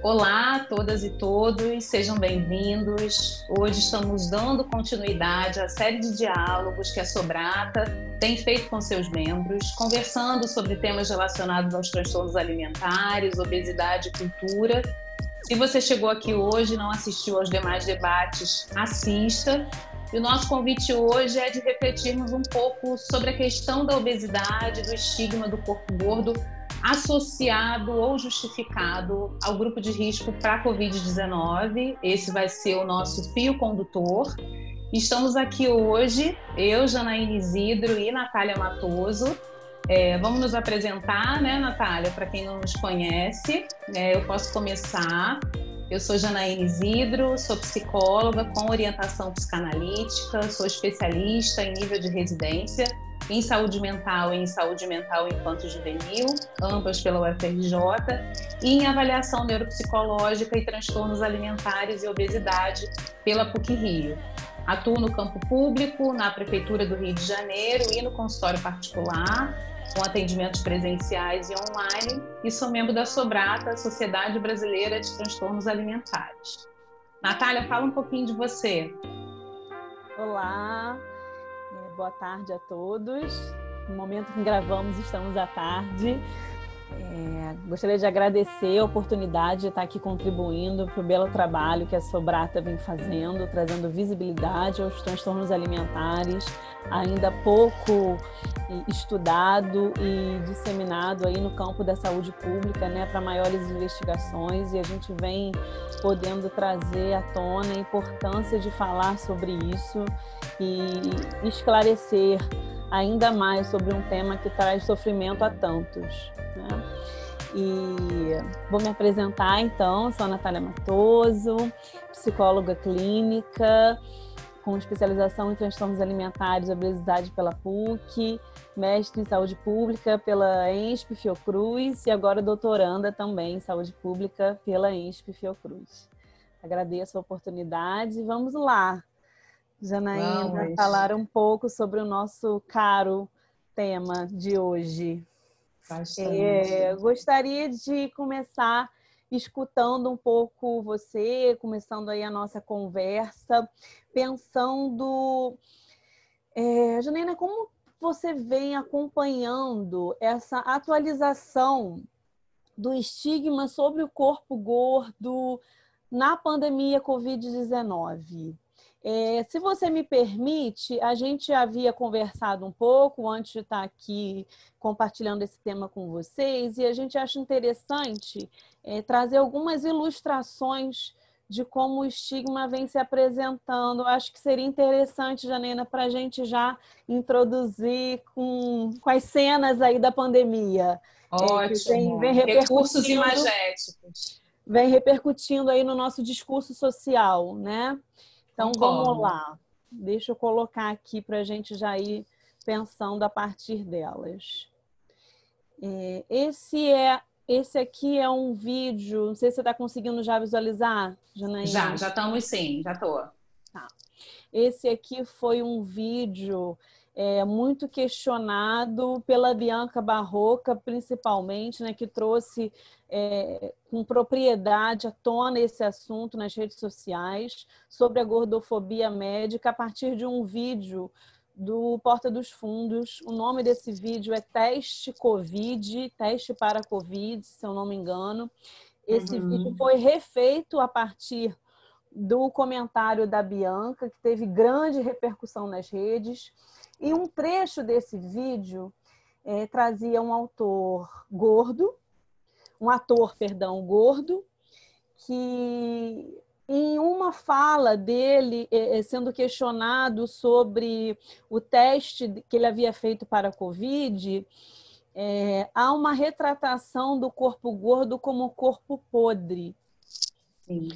Olá a todas e todos, sejam bem-vindos. Hoje estamos dando continuidade à série de diálogos que a Sobrata tem feito com seus membros, conversando sobre temas relacionados aos transtornos alimentares, obesidade e cultura. Se você chegou aqui hoje e não assistiu aos demais debates, assista. E o nosso convite hoje é de refletirmos um pouco sobre a questão da obesidade, do estigma do corpo gordo associado ou justificado ao grupo de risco para a Covid-19. Esse vai ser o nosso fio condutor. Estamos aqui hoje, eu, Janaína Isidro e Natália Matoso. É, vamos nos apresentar, né, Natália, para quem não nos conhece. É, eu posso começar. Eu sou Janaína Isidro, sou psicóloga com orientação psicanalítica, sou especialista em nível de residência em saúde mental e em saúde mental infanto-juvenil, ambas pela UFRJ, e em avaliação neuropsicológica e transtornos alimentares e obesidade pela PUC-Rio. Atuo no campo público, na Prefeitura do Rio de Janeiro e no consultório particular, com atendimentos presenciais e online, e sou membro da Sobrata, Sociedade Brasileira de Transtornos Alimentares. Natália, fala um pouquinho de você. Olá, boa tarde a todos. No momento que gravamos, estamos à tarde. É, gostaria de agradecer a oportunidade de estar aqui contribuindo para o belo trabalho que a Sobrata vem fazendo, trazendo visibilidade aos transtornos alimentares, ainda pouco estudado e disseminado aí no campo da saúde pública, né, para maiores investigações e a gente vem podendo trazer à tona a importância de falar sobre isso e esclarecer ainda mais sobre um tema que traz sofrimento a tantos. Né? E vou me apresentar então, sou a Natália Matoso, psicóloga clínica, com especialização em transtornos alimentares e obesidade pela PUC, mestre em saúde pública pela ENSP Fiocruz e agora doutoranda também em saúde pública pela ENSP Fiocruz. Agradeço a oportunidade e vamos lá. Janaína, falar um pouco sobre o nosso caro tema de hoje. É, gostaria de começar escutando um pouco você, começando aí a nossa conversa, pensando, é, Janaína, como você vem acompanhando essa atualização do estigma sobre o corpo gordo na pandemia Covid-19? É, se você me permite, a gente havia conversado um pouco antes de estar aqui compartilhando esse tema com vocês, e a gente acha interessante é, trazer algumas ilustrações de como o estigma vem se apresentando. Acho que seria interessante, Janena, para a gente já introduzir com, com as cenas aí da pandemia. Ótimo. É, vem, vem Recursos imagéticos. Vem repercutindo aí no nosso discurso social, né? Então vamos lá. Deixa eu colocar aqui para a gente já ir pensando a partir delas. É, esse é esse aqui é um vídeo. Não sei se você está conseguindo já visualizar, Janaína. Já, já estamos sim, já estou. Tá. Esse aqui foi um vídeo é, muito questionado pela Bianca Barroca, principalmente, né, que trouxe é, com propriedade à tona esse assunto nas redes sociais sobre a gordofobia médica a partir de um vídeo do Porta dos Fundos. O nome desse vídeo é Teste Covid, Teste para Covid, se eu não me engano. Esse uhum. vídeo foi refeito a partir do comentário da Bianca, que teve grande repercussão nas redes. E um trecho desse vídeo é, trazia um autor gordo, um ator, perdão, gordo, que em uma fala dele, é, é, sendo questionado sobre o teste que ele havia feito para a Covid, é, há uma retratação do corpo gordo como corpo podre. Sim.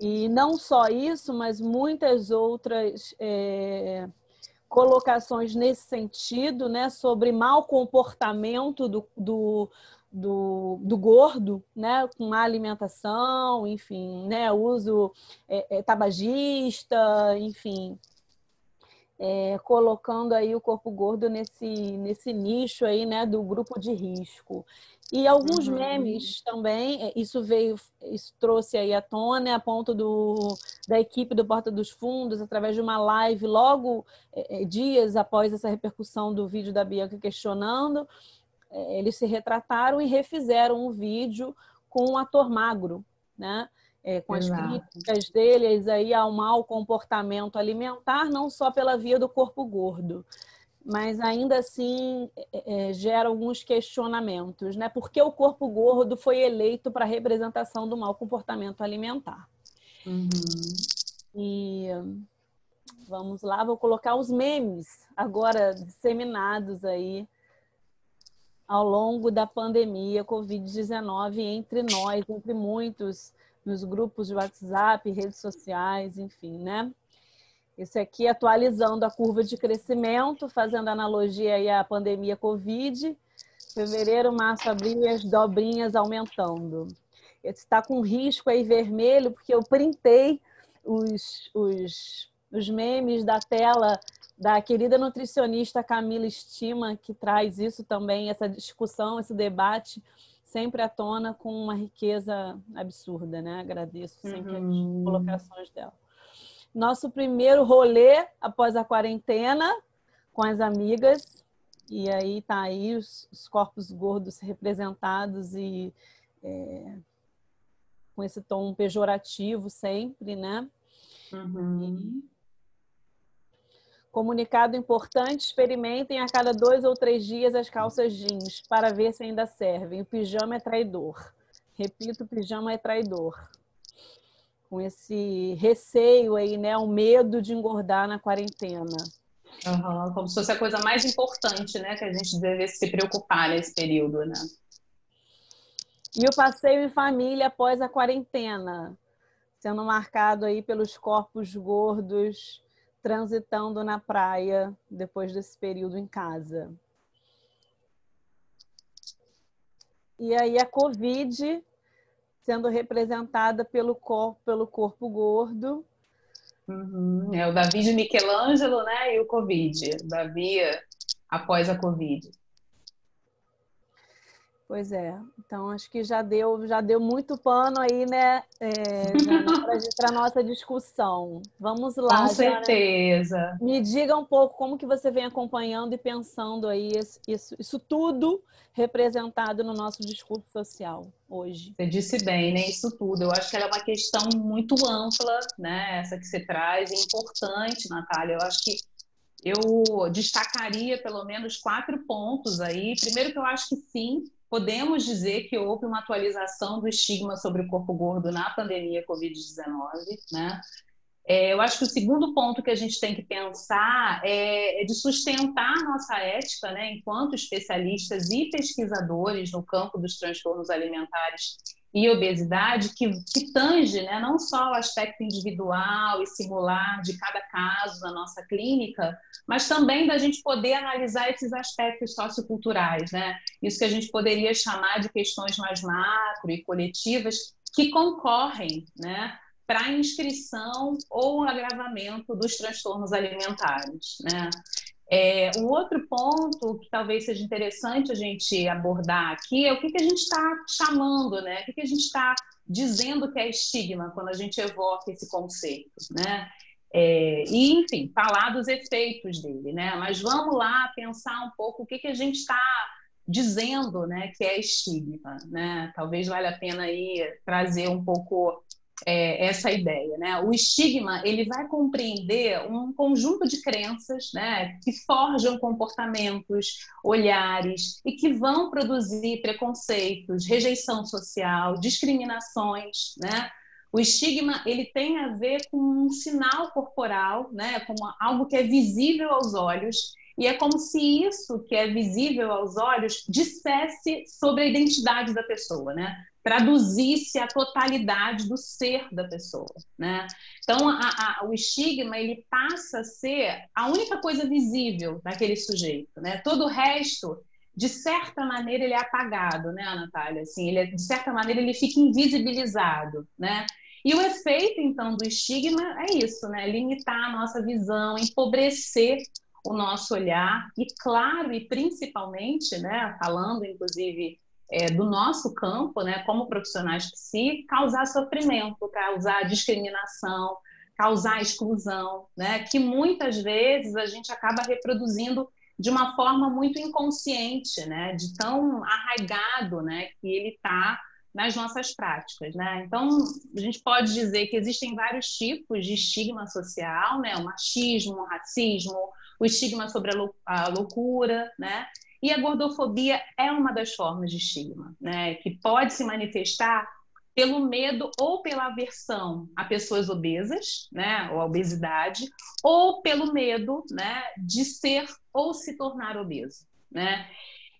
E não só isso, mas muitas outras é, colocações nesse sentido, né, sobre mau comportamento do, do, do, do gordo, né, com má alimentação, enfim, né, uso é, é, tabagista, enfim. É, colocando aí o corpo gordo nesse, nesse nicho aí, né, do grupo de risco. E alguns uhum. memes também, é, isso veio, isso trouxe aí à tona, a ponto do, da equipe do Porta dos Fundos, através de uma live, logo é, é dias após essa repercussão do vídeo da Bianca questionando, é, eles se retrataram e refizeram um vídeo com um ator magro, né? É, com Exato. as críticas deles aí ao mau comportamento alimentar, não só pela via do corpo gordo, mas ainda assim é, é, gera alguns questionamentos, né? Por que o corpo gordo foi eleito para representação do mau comportamento alimentar? Uhum. E vamos lá, vou colocar os memes agora disseminados aí ao longo da pandemia Covid-19 entre nós, entre muitos nos grupos de WhatsApp, redes sociais, enfim, né? Esse aqui atualizando a curva de crescimento, fazendo analogia aí à pandemia Covid, fevereiro, março, abril e as dobrinhas aumentando. Está com risco aí vermelho, porque eu printei os, os, os memes da tela da querida nutricionista Camila Estima, que traz isso também, essa discussão, esse debate sempre à tona com uma riqueza absurda, né? Agradeço sempre uhum. as colocações dela. Nosso primeiro rolê após a quarentena com as amigas e aí tá aí os, os corpos gordos representados e é, com esse tom pejorativo sempre, né? Uhum. Comunicado importante: experimentem a cada dois ou três dias as calças jeans para ver se ainda servem. O pijama é traidor. Repito, o pijama é traidor. Com esse receio aí, né? O medo de engordar na quarentena. Uhum, como se fosse a coisa mais importante, né? Que a gente deve se preocupar nesse período, né? E o passeio em família após a quarentena, sendo marcado aí pelos corpos gordos transitando na praia depois desse período em casa. E aí a Covid sendo representada pelo corpo, pelo corpo gordo. Uhum. É o Davi de Michelangelo, né? E o Covid. Davi após a Covid. Pois é. Então acho que já deu, já deu muito pano aí, né, é, para nossa discussão. Vamos lá. Com certeza. Me diga um pouco como que você vem acompanhando e pensando aí isso, isso tudo representado no nosso discurso social hoje. Você disse bem, né? Isso tudo. Eu acho que ela é uma questão muito ampla, né? Essa que você traz, é importante, Natália. Eu acho que eu destacaria pelo menos quatro pontos aí. Primeiro que eu acho que sim, podemos dizer que houve uma atualização do estigma sobre o corpo gordo na pandemia Covid-19, né? É, eu acho que o segundo ponto que a gente tem que pensar é, é de sustentar nossa ética, né, enquanto especialistas e pesquisadores no campo dos transtornos alimentares e obesidade que, que tange né, não só o aspecto individual e singular de cada caso na nossa clínica, mas também da gente poder analisar esses aspectos socioculturais, né? Isso que a gente poderia chamar de questões mais macro e coletivas que concorrem, né? Para inscrição ou agravamento dos transtornos alimentares, né? É, um outro ponto que talvez seja interessante a gente abordar aqui é o que, que a gente está chamando, né? O que, que a gente está dizendo que é estigma quando a gente evoca esse conceito, né? É, e, enfim, falar dos efeitos dele, né? Mas vamos lá pensar um pouco o que, que a gente está dizendo, né, que é estigma, né? Talvez valha a pena aí trazer um pouco é, essa ideia, né? O estigma ele vai compreender um conjunto de crenças, né, que forjam comportamentos, olhares e que vão produzir preconceitos, rejeição social, discriminações, né? O estigma ele tem a ver com um sinal corporal, né, como algo que é visível aos olhos e é como se isso que é visível aos olhos dissesse sobre a identidade da pessoa, né? Traduzisse a totalidade do ser da pessoa, né? Então, a, a, o estigma ele passa a ser a única coisa visível daquele sujeito, né? Todo o resto, de certa maneira, ele é apagado, né, Natália? Assim, ele é, de certa maneira ele fica invisibilizado, né? E o efeito, então, do estigma é isso, né? Limitar a nossa visão, empobrecer o nosso olhar e, claro, e principalmente, né, falando inclusive é, do nosso campo, né, como profissionais psi, causar sofrimento, causar discriminação, causar exclusão, né, que muitas vezes a gente acaba reproduzindo de uma forma muito inconsciente, né, de tão arraigado, né, que ele está nas nossas práticas, né? Então, a gente pode dizer que existem vários tipos de estigma social, né? O machismo, o racismo, o estigma sobre a, lou a loucura, né? E a gordofobia é uma das formas de estigma, né? Que pode se manifestar pelo medo ou pela aversão a pessoas obesas, né, ou a obesidade, ou pelo medo, né, de ser ou se tornar obeso, né?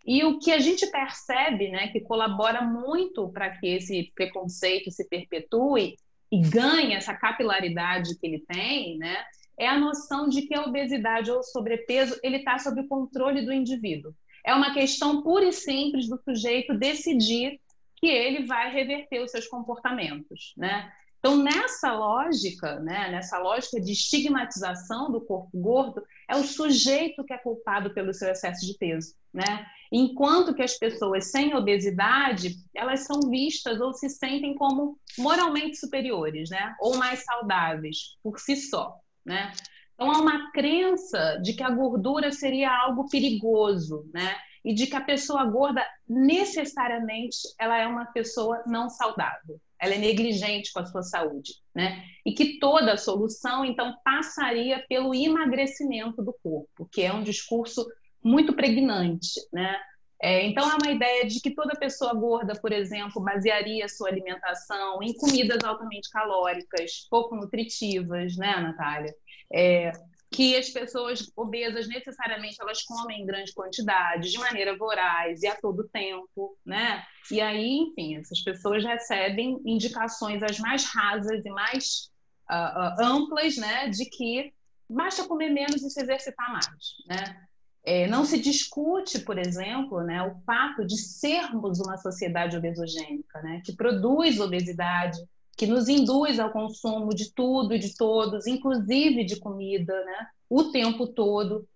E o que a gente percebe, né, que colabora muito para que esse preconceito se perpetue e ganhe essa capilaridade que ele tem, né, é a noção de que a obesidade ou sobrepeso ele está sob o controle do indivíduo. É uma questão pura e simples do sujeito decidir que ele vai reverter os seus comportamentos, né? Então, nessa lógica, né, nessa lógica de estigmatização do corpo gordo, é o sujeito que é culpado pelo seu excesso de peso, né? Enquanto que as pessoas sem obesidade, elas são vistas ou se sentem como moralmente superiores, né? Ou mais saudáveis por si só, né? Então, há uma crença de que a gordura seria algo perigoso, né? E de que a pessoa gorda, necessariamente, ela é uma pessoa não saudável. Ela é negligente com a sua saúde, né? E que toda a solução, então, passaria pelo emagrecimento do corpo, que é um discurso muito pregnante, né? É, então, há uma ideia de que toda pessoa gorda, por exemplo, basearia sua alimentação em comidas altamente calóricas, pouco nutritivas, né, Natália? É, que as pessoas obesas necessariamente elas comem em grande quantidade, de maneira voraz e a todo tempo, né? E aí, enfim, essas pessoas recebem indicações as mais rasas e mais uh, uh, amplas, né, de que basta comer menos e se exercitar mais, né? É, não se discute, por exemplo, né, o fato de sermos uma sociedade obesogênica, né, que produz obesidade, que nos induz ao consumo de tudo e de todos, inclusive de comida, né, o tempo todo.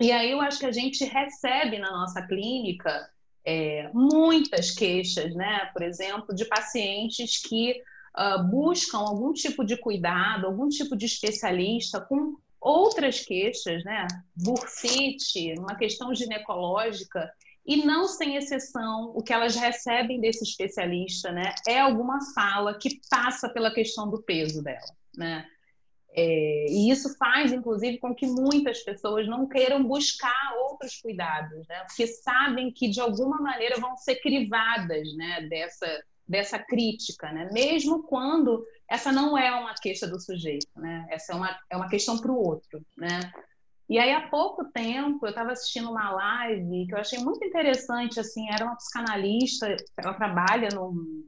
E aí eu acho que a gente recebe na nossa clínica é, muitas queixas, né, por exemplo, de pacientes que uh, buscam algum tipo de cuidado, algum tipo de especialista com outras queixas, né? Bursite, uma questão ginecológica, e não sem exceção, o que elas recebem desse especialista, né, é alguma fala que passa pela questão do peso dela, né? É, e isso faz, inclusive, com que muitas pessoas não queiram buscar outros cuidados, né? Porque sabem que de alguma maneira vão ser crivadas, né, dessa dessa crítica, né? Mesmo quando essa não é uma queixa do sujeito, né? Essa é uma, é uma questão para o outro, né? E aí, há pouco tempo, eu estava assistindo uma live que eu achei muito interessante, assim, era uma psicanalista, ela trabalha num,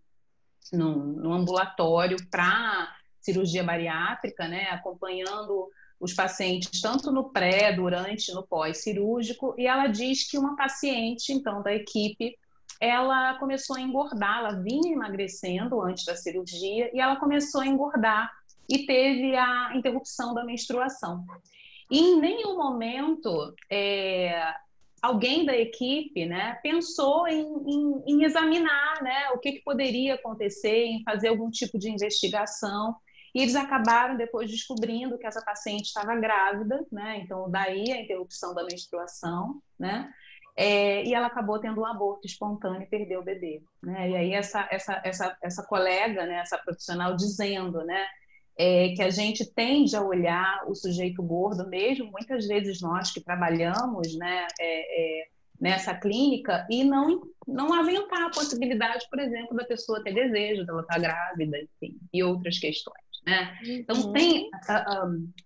num, num ambulatório para cirurgia bariátrica, né? Acompanhando os pacientes tanto no pré, durante, no pós-cirúrgico, e ela diz que uma paciente, então, da equipe, ela começou a engordar, ela vinha emagrecendo antes da cirurgia e ela começou a engordar e teve a interrupção da menstruação. E em nenhum momento é, alguém da equipe né, pensou em, em, em examinar né, o que, que, poderia acontecer, em fazer algum tipo de investigação. E eles acabaram depois descobrindo que essa paciente estava grávida, né? Então, daí a interrupção da menstruação, né? É, e ela acabou tendo um aborto espontâneo e perdeu o bebê. Né? E aí essa, essa, essa, essa colega, né, essa profissional dizendo né, é, que a gente tende a olhar o sujeito gordo mesmo, muitas vezes nós que trabalhamos né, é, é nessa clínica, e não, não aventar a possibilidade, por exemplo, da pessoa ter desejo, dela estar grávida, enfim, e outras questões. Né? Então, uhum. tem... Uh,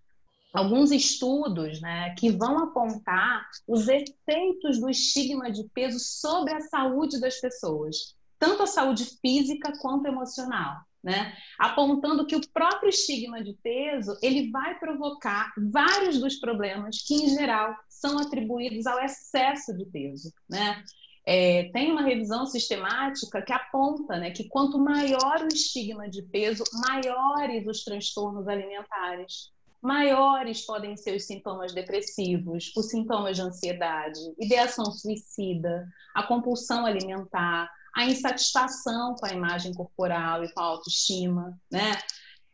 alguns estudos né, que vão apontar os efeitos do estigma de peso sobre a saúde das pessoas, tanto a saúde física quanto emocional. Né? apontando que o próprio estigma de peso ele vai provocar vários dos problemas que em geral são atribuídos ao excesso de peso, né? é, tem uma revisão sistemática que aponta né, que quanto maior o estigma de peso, maiores os transtornos alimentares, maiores podem ser os sintomas depressivos, os sintomas de ansiedade, ideação suicida, a compulsão alimentar, a insatisfação com a imagem corporal e com a autoestima, né?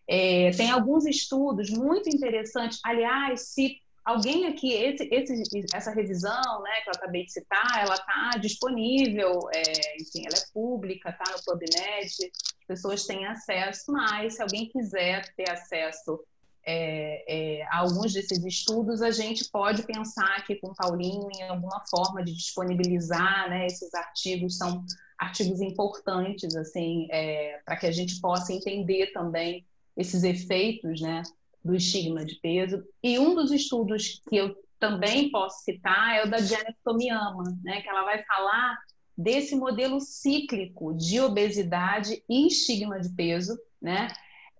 É, tem alguns estudos muito interessantes. Aliás, se alguém aqui, esse, esse, essa revisão né, que eu acabei de citar, ela está disponível, é, enfim, ela é pública, está no PubMed, as pessoas têm acesso, mas se alguém quiser ter acesso é, é, a alguns desses estudos, a gente pode pensar aqui com o Paulinho em alguma forma de disponibilizar né, esses artigos, são artigos importantes, assim, é, para que a gente possa entender também esses efeitos, né, do estigma de peso. E um dos estudos que eu também posso citar é o da Janet Tomiyama, né, que ela vai falar desse modelo cíclico de obesidade e estigma de peso, né,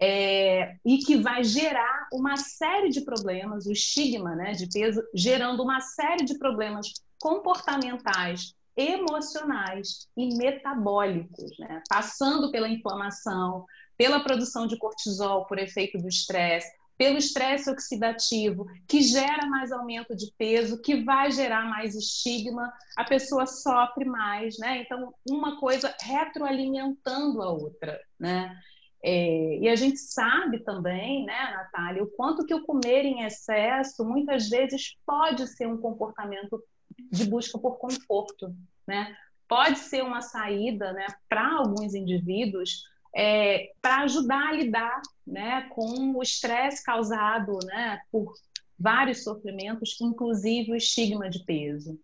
é, e que vai gerar uma série de problemas, o estigma né, de peso, gerando uma série de problemas comportamentais, emocionais e metabólicos, né, passando pela inflamação, pela produção de cortisol por efeito do estresse, pelo estresse oxidativo, que gera mais aumento de peso, que vai gerar mais estigma, a pessoa sofre mais, né? Então, uma coisa retroalimentando a outra, né? É, e a gente sabe também, né, Natália, o quanto que o comer em excesso muitas vezes pode ser um comportamento de busca por conforto, né? Pode ser uma saída, né, para alguns indivíduos é, para ajudar a lidar né, com o estresse causado né, por vários sofrimentos, inclusive o estigma de peso.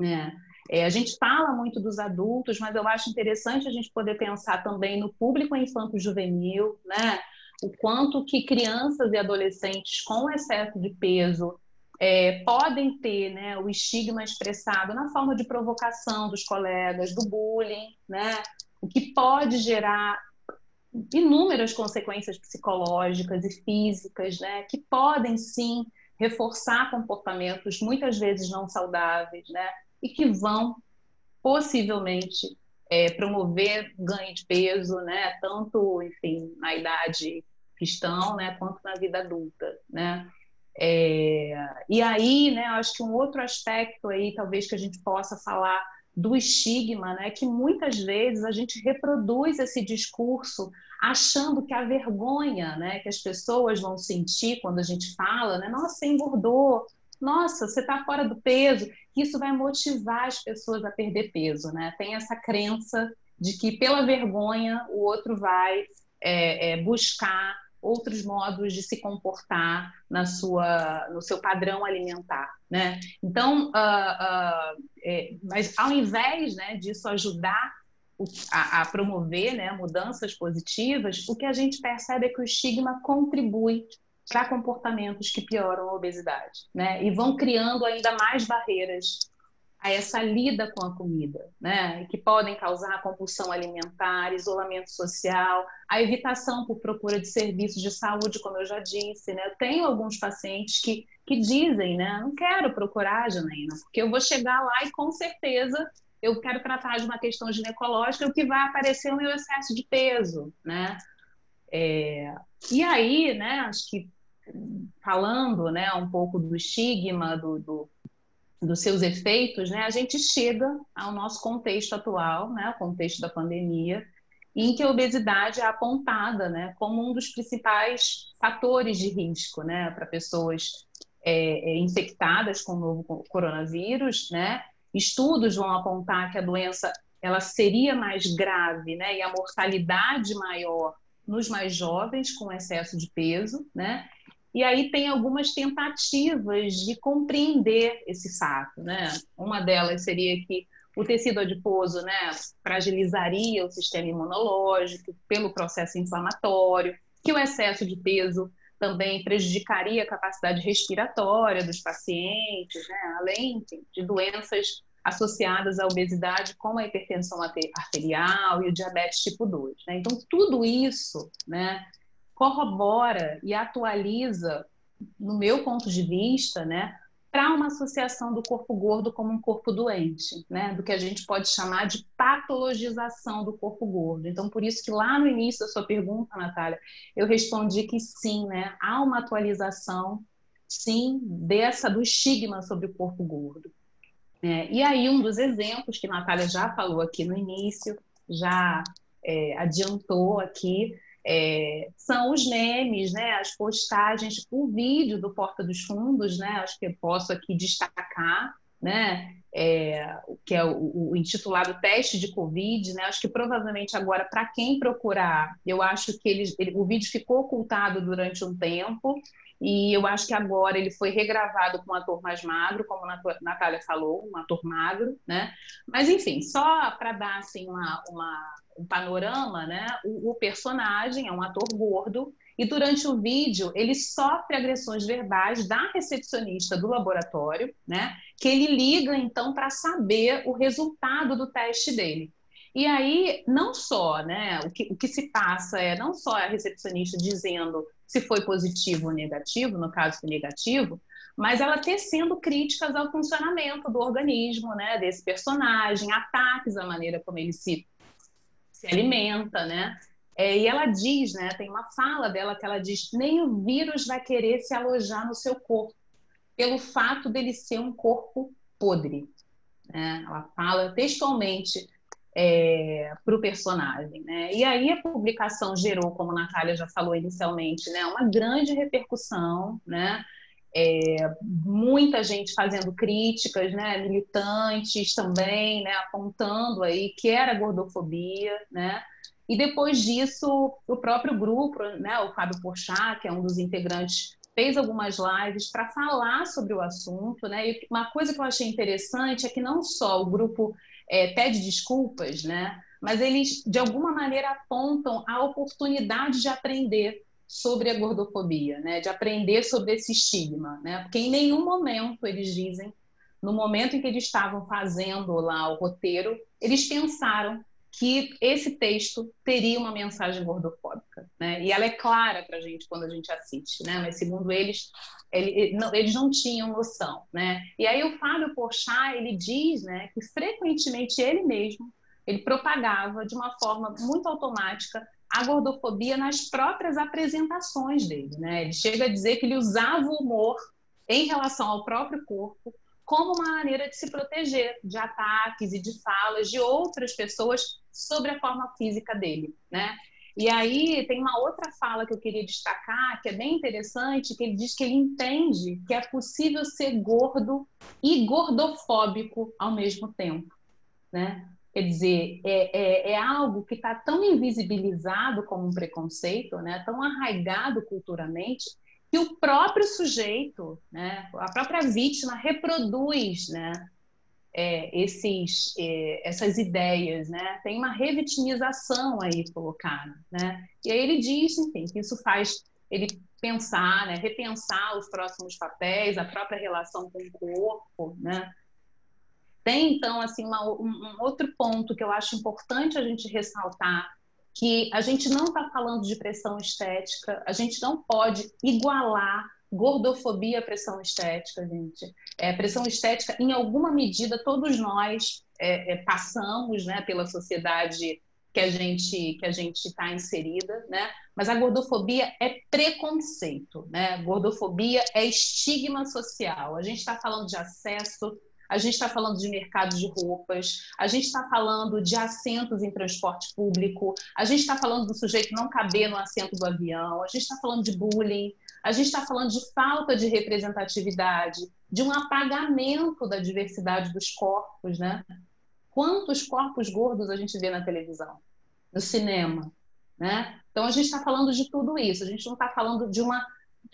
Né? É, a gente fala muito dos adultos, mas eu acho interessante a gente poder pensar também no público infanto-juvenil, né? o quanto que crianças e adolescentes com excesso de peso é, podem ter né, o estigma expressado na forma de provocação dos colegas, do bullying, né? o que pode gerar inúmeras consequências psicológicas e físicas, né, que podem sim reforçar comportamentos muitas vezes não saudáveis, né, e que vão possivelmente é, promover ganho de peso, né, tanto, enfim, na idade que estão, né, quanto na vida adulta, né. É, e aí, né, acho que um outro aspecto aí, talvez que a gente possa falar do estigma, né? Que muitas vezes a gente reproduz esse discurso achando que a vergonha, né, que as pessoas vão sentir quando a gente fala, né? Nossa, você engordou. Nossa, você está fora do peso. Isso vai motivar as pessoas a perder peso, né? Tem essa crença de que pela vergonha o outro vai é, é, buscar outros modos de se comportar na sua, no seu padrão alimentar, né? Então, uh, uh, é, mas ao invés né, disso ajudar a, a, promover né, mudanças positivas, o que a gente percebe é que o estigma contribui para comportamentos que pioram a obesidade, né? E vão criando ainda mais barreiras a essa lida com a comida, né? Que podem causar compulsão alimentar, isolamento social, a evitação por procura de serviços de saúde, como eu já disse, né? Eu tenho alguns pacientes que, que dizem, né? Não quero procurar, Janaína, porque eu vou chegar lá e com certeza eu quero tratar de uma questão ginecológica, o que vai aparecer é o meu excesso de peso, né? É, e aí, né? Acho que falando, né? Um pouco do estigma, do, do dos seus efeitos, né, a gente chega ao nosso contexto atual, né, o contexto da pandemia, em que a obesidade é apontada né, como um dos principais fatores de risco né, para pessoas é, é, infectadas com o novo coronavírus. Né? Estudos vão apontar que a doença ela seria mais grave né, e a mortalidade maior nos mais jovens com excesso de peso, né? E aí tem algumas tentativas de compreender esse fato, né? Uma delas seria que o tecido adiposo, né, fragilizaria o sistema imunológico pelo processo inflamatório, que o excesso de peso também prejudicaria a capacidade respiratória dos pacientes, né? além de doenças associadas à obesidade, como a hipertensão arterial e o diabetes tipo 2. Né? Então, tudo isso né, corrobora e atualiza, no meu ponto de vista, né, para uma associação do corpo gordo como um corpo doente, né? Do que a gente pode chamar de patologização do corpo gordo. Então, por isso que lá no início da sua pergunta, Natália, eu respondi que sim, né? Há uma atualização, sim, dessa do estigma sobre o corpo gordo. É, e aí, um dos exemplos que a Natália já falou aqui no início, já é, adiantou aqui, é, são os memes, né, as postagens, o vídeo do Porta dos Fundos, né, acho que eu posso aqui destacar, né, é, que é o, o, intitulado Teste de Covid, né, acho que provavelmente agora, para quem procurar, eu acho que ele, ele, o vídeo ficou ocultado durante um tempo, e eu acho que agora ele foi regravado com um ator mais magro, como a Natália falou, um ator magro, né? Mas, enfim, só para dar assim, uma, uma, um panorama, né? O, o, personagem é um ator gordo e durante o vídeo ele sofre agressões verbais da recepcionista do laboratório, né? Que ele liga então para saber o resultado do teste dele. E aí, não só, né? O que, o que se passa é não só a recepcionista dizendo se foi positivo ou negativo, no caso foi negativo, mas ela tecendo críticas ao funcionamento do organismo, né, desse personagem, ataques à maneira como ele se, se alimenta, né? É, e ela diz, né, tem uma fala dela que ela diz, nem o vírus vai querer se alojar no seu corpo, pelo fato dele ser um corpo podre. Né? Ela fala textualmente é, para o personagem. Né? E aí a publicação gerou, como a Natália já falou inicialmente, né, uma grande repercussão, né? É, muita gente fazendo críticas, né, militantes também, né, apontando aí que era gordofobia, né, e depois disso o próprio grupo, né, o Fábio Porchat, que é um dos integrantes, fez algumas lives para falar sobre o assunto, né, e uma coisa que eu achei interessante é que não só o grupo é, pede desculpas, né? Mas eles, de alguma maneira, apontam a oportunidade de aprender sobre a gordofobia, né? De aprender sobre esse estigma, né? Porque em nenhum momento eles dizem, no momento em que eles estavam fazendo lá o roteiro, eles pensaram que esse texto teria uma mensagem gordofóbica, né? E ela é clara para a gente quando a gente assiste, né? Mas segundo eles, ele, não, eles não tinham noção, né? E aí o Fábio Porchat ele diz, né, que frequentemente ele mesmo ele propagava de uma forma muito automática a gordofobia nas próprias apresentações dele, né? Ele chega a dizer que ele usava o humor em relação ao próprio corpo como uma maneira de se proteger de ataques e de falas de outras pessoas sobre a forma física dele, né? E aí tem uma outra fala que eu queria destacar, que é bem interessante, que ele diz que ele entende que é possível ser gordo e gordofóbico ao mesmo tempo, né? Quer dizer, é, é, é algo que está tão invisibilizado como um preconceito, né? tão arraigado culturamente, que o próprio sujeito, né? a própria vítima reproduz né? é, esses, é, essas ideias, né? Tem uma revitimização aí colocada, né? E aí ele diz, enfim, que isso faz ele pensar, né? Repensar os próximos papéis, a própria relação com o corpo, né? Tem então assim uma, um, outro ponto que eu acho importante a gente ressaltar que a gente não está falando de pressão estética, a gente não pode igualar gordofobia à pressão estética, gente. É, pressão estética, em alguma medida, todos nós é, é, passamos né, pela sociedade que a gente que a gente está inserida, né? Mas a gordofobia é preconceito, né? Gordofobia é estigma social. A gente está falando de acesso, a gente está falando de mercado de roupas, a gente está falando de assentos em transporte público, a gente está falando do sujeito não caber no assento do avião, a gente está falando de bullying, a gente está falando de falta de representatividade, de um apagamento da diversidade dos corpos, né? Quantos corpos gordos a gente vê na televisão, no cinema, né? Então a gente está falando de tudo isso. A gente não está falando de uma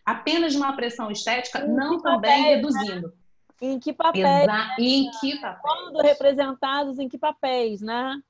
apenas de uma pressão estética, não também né? reduzindo. Em que papéis? Exa? Em que papéis? Quando representados em que papéis, né?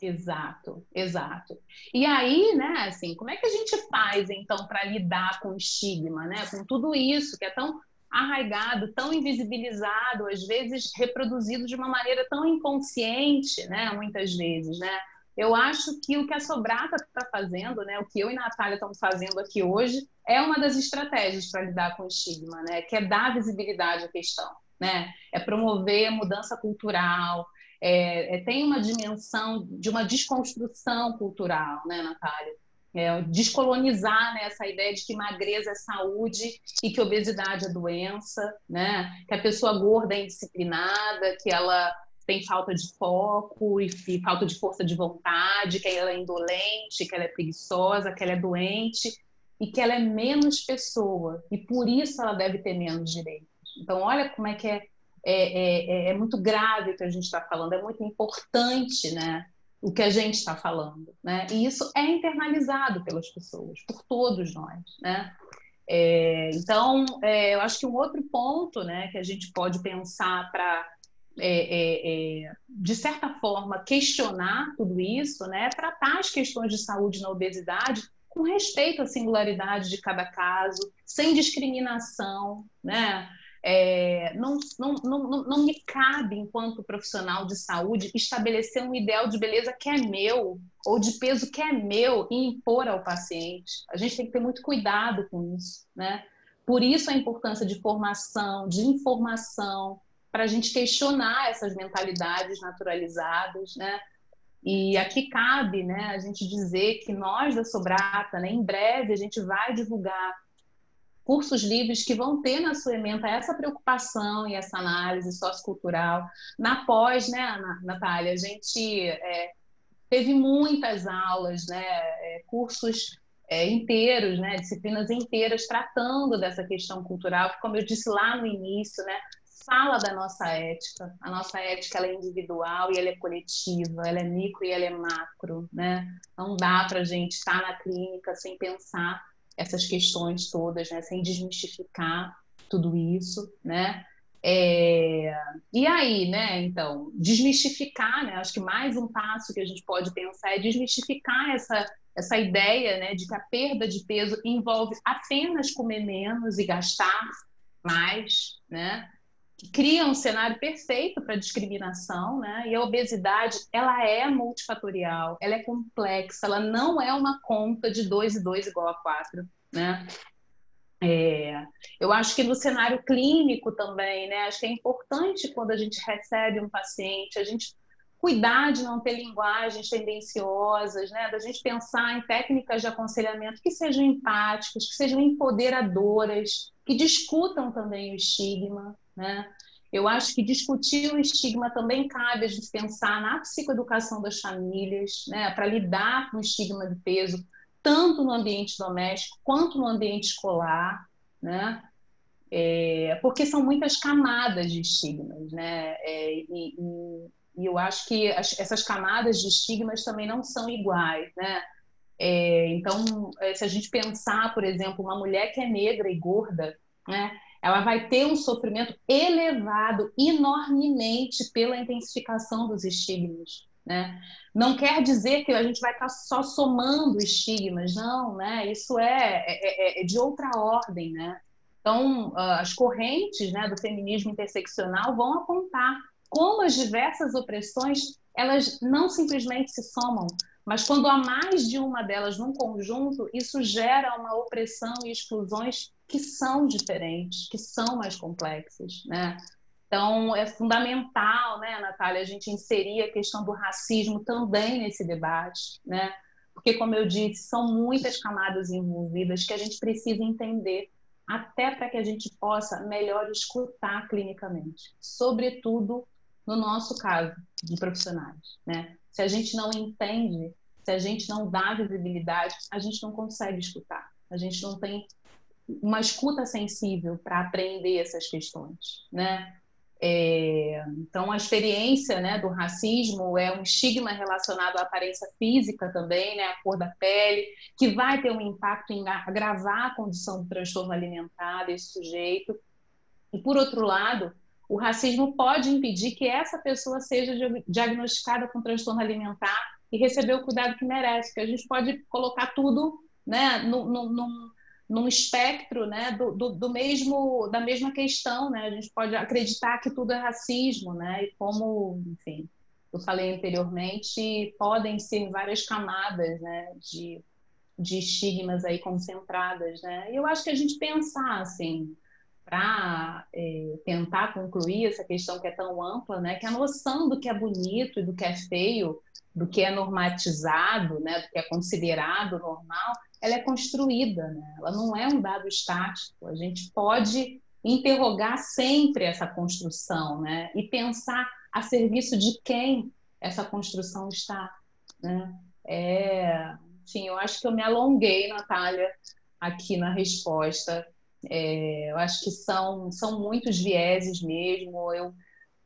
Exato, exato. E aí, né, assim, como é que a gente faz então para lidar com o estigma, né, com tudo isso que é tão arraigado, tão invisibilizado, às vezes reproduzido de uma maneira tão inconsciente, né, muitas vezes, né? Eu acho que o que a Sobrata está fazendo, né, o que eu e a Natália estamos fazendo aqui hoje, é uma das estratégias para lidar com o estigma, né, que é dar visibilidade à questão, né, é promover mudança cultural, é, é, tem uma dimensão de uma desconstrução cultural, né, Natália? É, descolonizar né, essa ideia de que magreza é saúde e que obesidade é doença, né? que a pessoa gorda é indisciplinada, que ela tem falta de foco e, e, falta de força de vontade, que ela é indolente, que ela é preguiçosa, que ela é doente e que ela é menos pessoa e por isso ela deve ter menos direitos. Então, olha como é que é, é, é, é muito grave o que a gente está falando, é muito importante, né? o que a gente está falando, né? E isso é internalizado pelas pessoas, por todos nós, né? É, então, é, eu acho que um outro ponto, né, que a gente pode pensar para é, é, é, de certa forma, questionar tudo isso, né? tratar as questões de saúde na obesidade com respeito à singularidade de cada caso, sem discriminação, né? É, não, não, não, não me cabe, enquanto profissional de saúde, estabelecer um ideal de beleza que é meu, ou de peso que é meu, e impor ao paciente. A gente tem que ter muito cuidado com isso, né? Por isso a importância de formação, de informação, para a gente questionar essas mentalidades naturalizadas, né? E aqui cabe, né, a gente dizer que nós da Sobrata, né, em breve a gente vai divulgar cursos livres que vão ter na sua ementa essa preocupação e essa análise sociocultural. Na pós, né, Natália, a gente é, teve muitas aulas, né, é, cursos é, inteiros, né, disciplinas inteiras tratando dessa questão cultural, que, como eu disse lá no início, né, fala da nossa ética. A nossa ética ela é individual e ela é coletiva, ela é micro e ela é macro, né? Não dá para a gente estar na clínica sem pensar essas questões todas, né? Sem desmistificar tudo isso, né? É... E aí, né? Então, desmistificar, né? Acho que mais um passo que a gente pode pensar é desmistificar essa essa ideia, né, de que a perda de peso envolve apenas comer menos e gastar mais, né? Que cria um cenário perfeito para discriminação, né? E a obesidade, ela é multifatorial, ela é complexa, ela não é uma conta de 2 e 2 igual a 4, né? É, eu acho que no cenário clínico também, né? Acho que é importante quando a gente recebe um paciente, a gente cuidar de não ter linguagens tendenciosas, né? Da gente pensar em técnicas de aconselhamento que sejam empáticas, que sejam empoderadoras, que discutam também o estigma, né? Eu acho que discutir o estigma também cabe a gente pensar na psicoeducação das famílias, né, para lidar com o estigma de peso, tanto no ambiente doméstico quanto no ambiente escolar, né? É, porque são muitas camadas de estigmas, né? É, e, e, e, eu acho que as, essas camadas de estigmas também não são iguais, né? É, então, é, se a gente pensar, por exemplo, uma mulher que é negra e gorda, né? Ela vai ter um sofrimento elevado enormemente pela intensificação dos estigmas. Né? Não quer dizer que a gente vai estar só somando estigmas, não, né? Isso é, é, é, é de outra ordem, né? Então, ah, as correntes né, do feminismo interseccional vão apontar como as diversas opressões elas não simplesmente se somam, mas quando há mais de uma delas num conjunto, isso gera uma opressão e exclusões que são diferentes, que são mais complexas, né? Então, é fundamental, né, Natália, a gente inserir a questão do racismo também nesse debate, né? Porque, como eu disse, são muitas camadas envolvidas que a gente precisa entender, até para que a gente possa melhor escutar clinicamente, sobretudo no nosso caso de profissionais, né? Se a gente não entende, se a gente não dá visibilidade, a gente não consegue escutar. A gente não tem uma escuta sensível para aprender essas questões, né? É, então, a experiência né, do racismo é um estigma relacionado à aparência física também, né, a cor da pele, que vai ter um impacto em agravar a condição do transtorno alimentar desse sujeito. E, por outro lado, o racismo pode impedir que essa pessoa seja diagnosticada com transtorno alimentar e receber o cuidado que merece, porque a gente pode colocar tudo né, num, num, num espectro né, do, do, do, mesmo, da mesma questão. Né? A gente pode acreditar que tudo é racismo, né? e como, enfim, eu falei anteriormente, podem ser várias camadas né, de, de estigmas aí concentradas. Né? E eu acho que a gente pensar assim, para é, tentar concluir essa questão que é tão ampla, né, que a noção do que é bonito e do que é feio, do que é normatizado, né, do que é considerado normal, ela é construída, né? ela não é um dado estático. A gente pode interrogar sempre essa construção né? e pensar a serviço de quem essa construção está. Né? É, enfim, eu acho que eu me alonguei, Natália, aqui na resposta. É, eu acho que são, são muitos vieses mesmo. Eu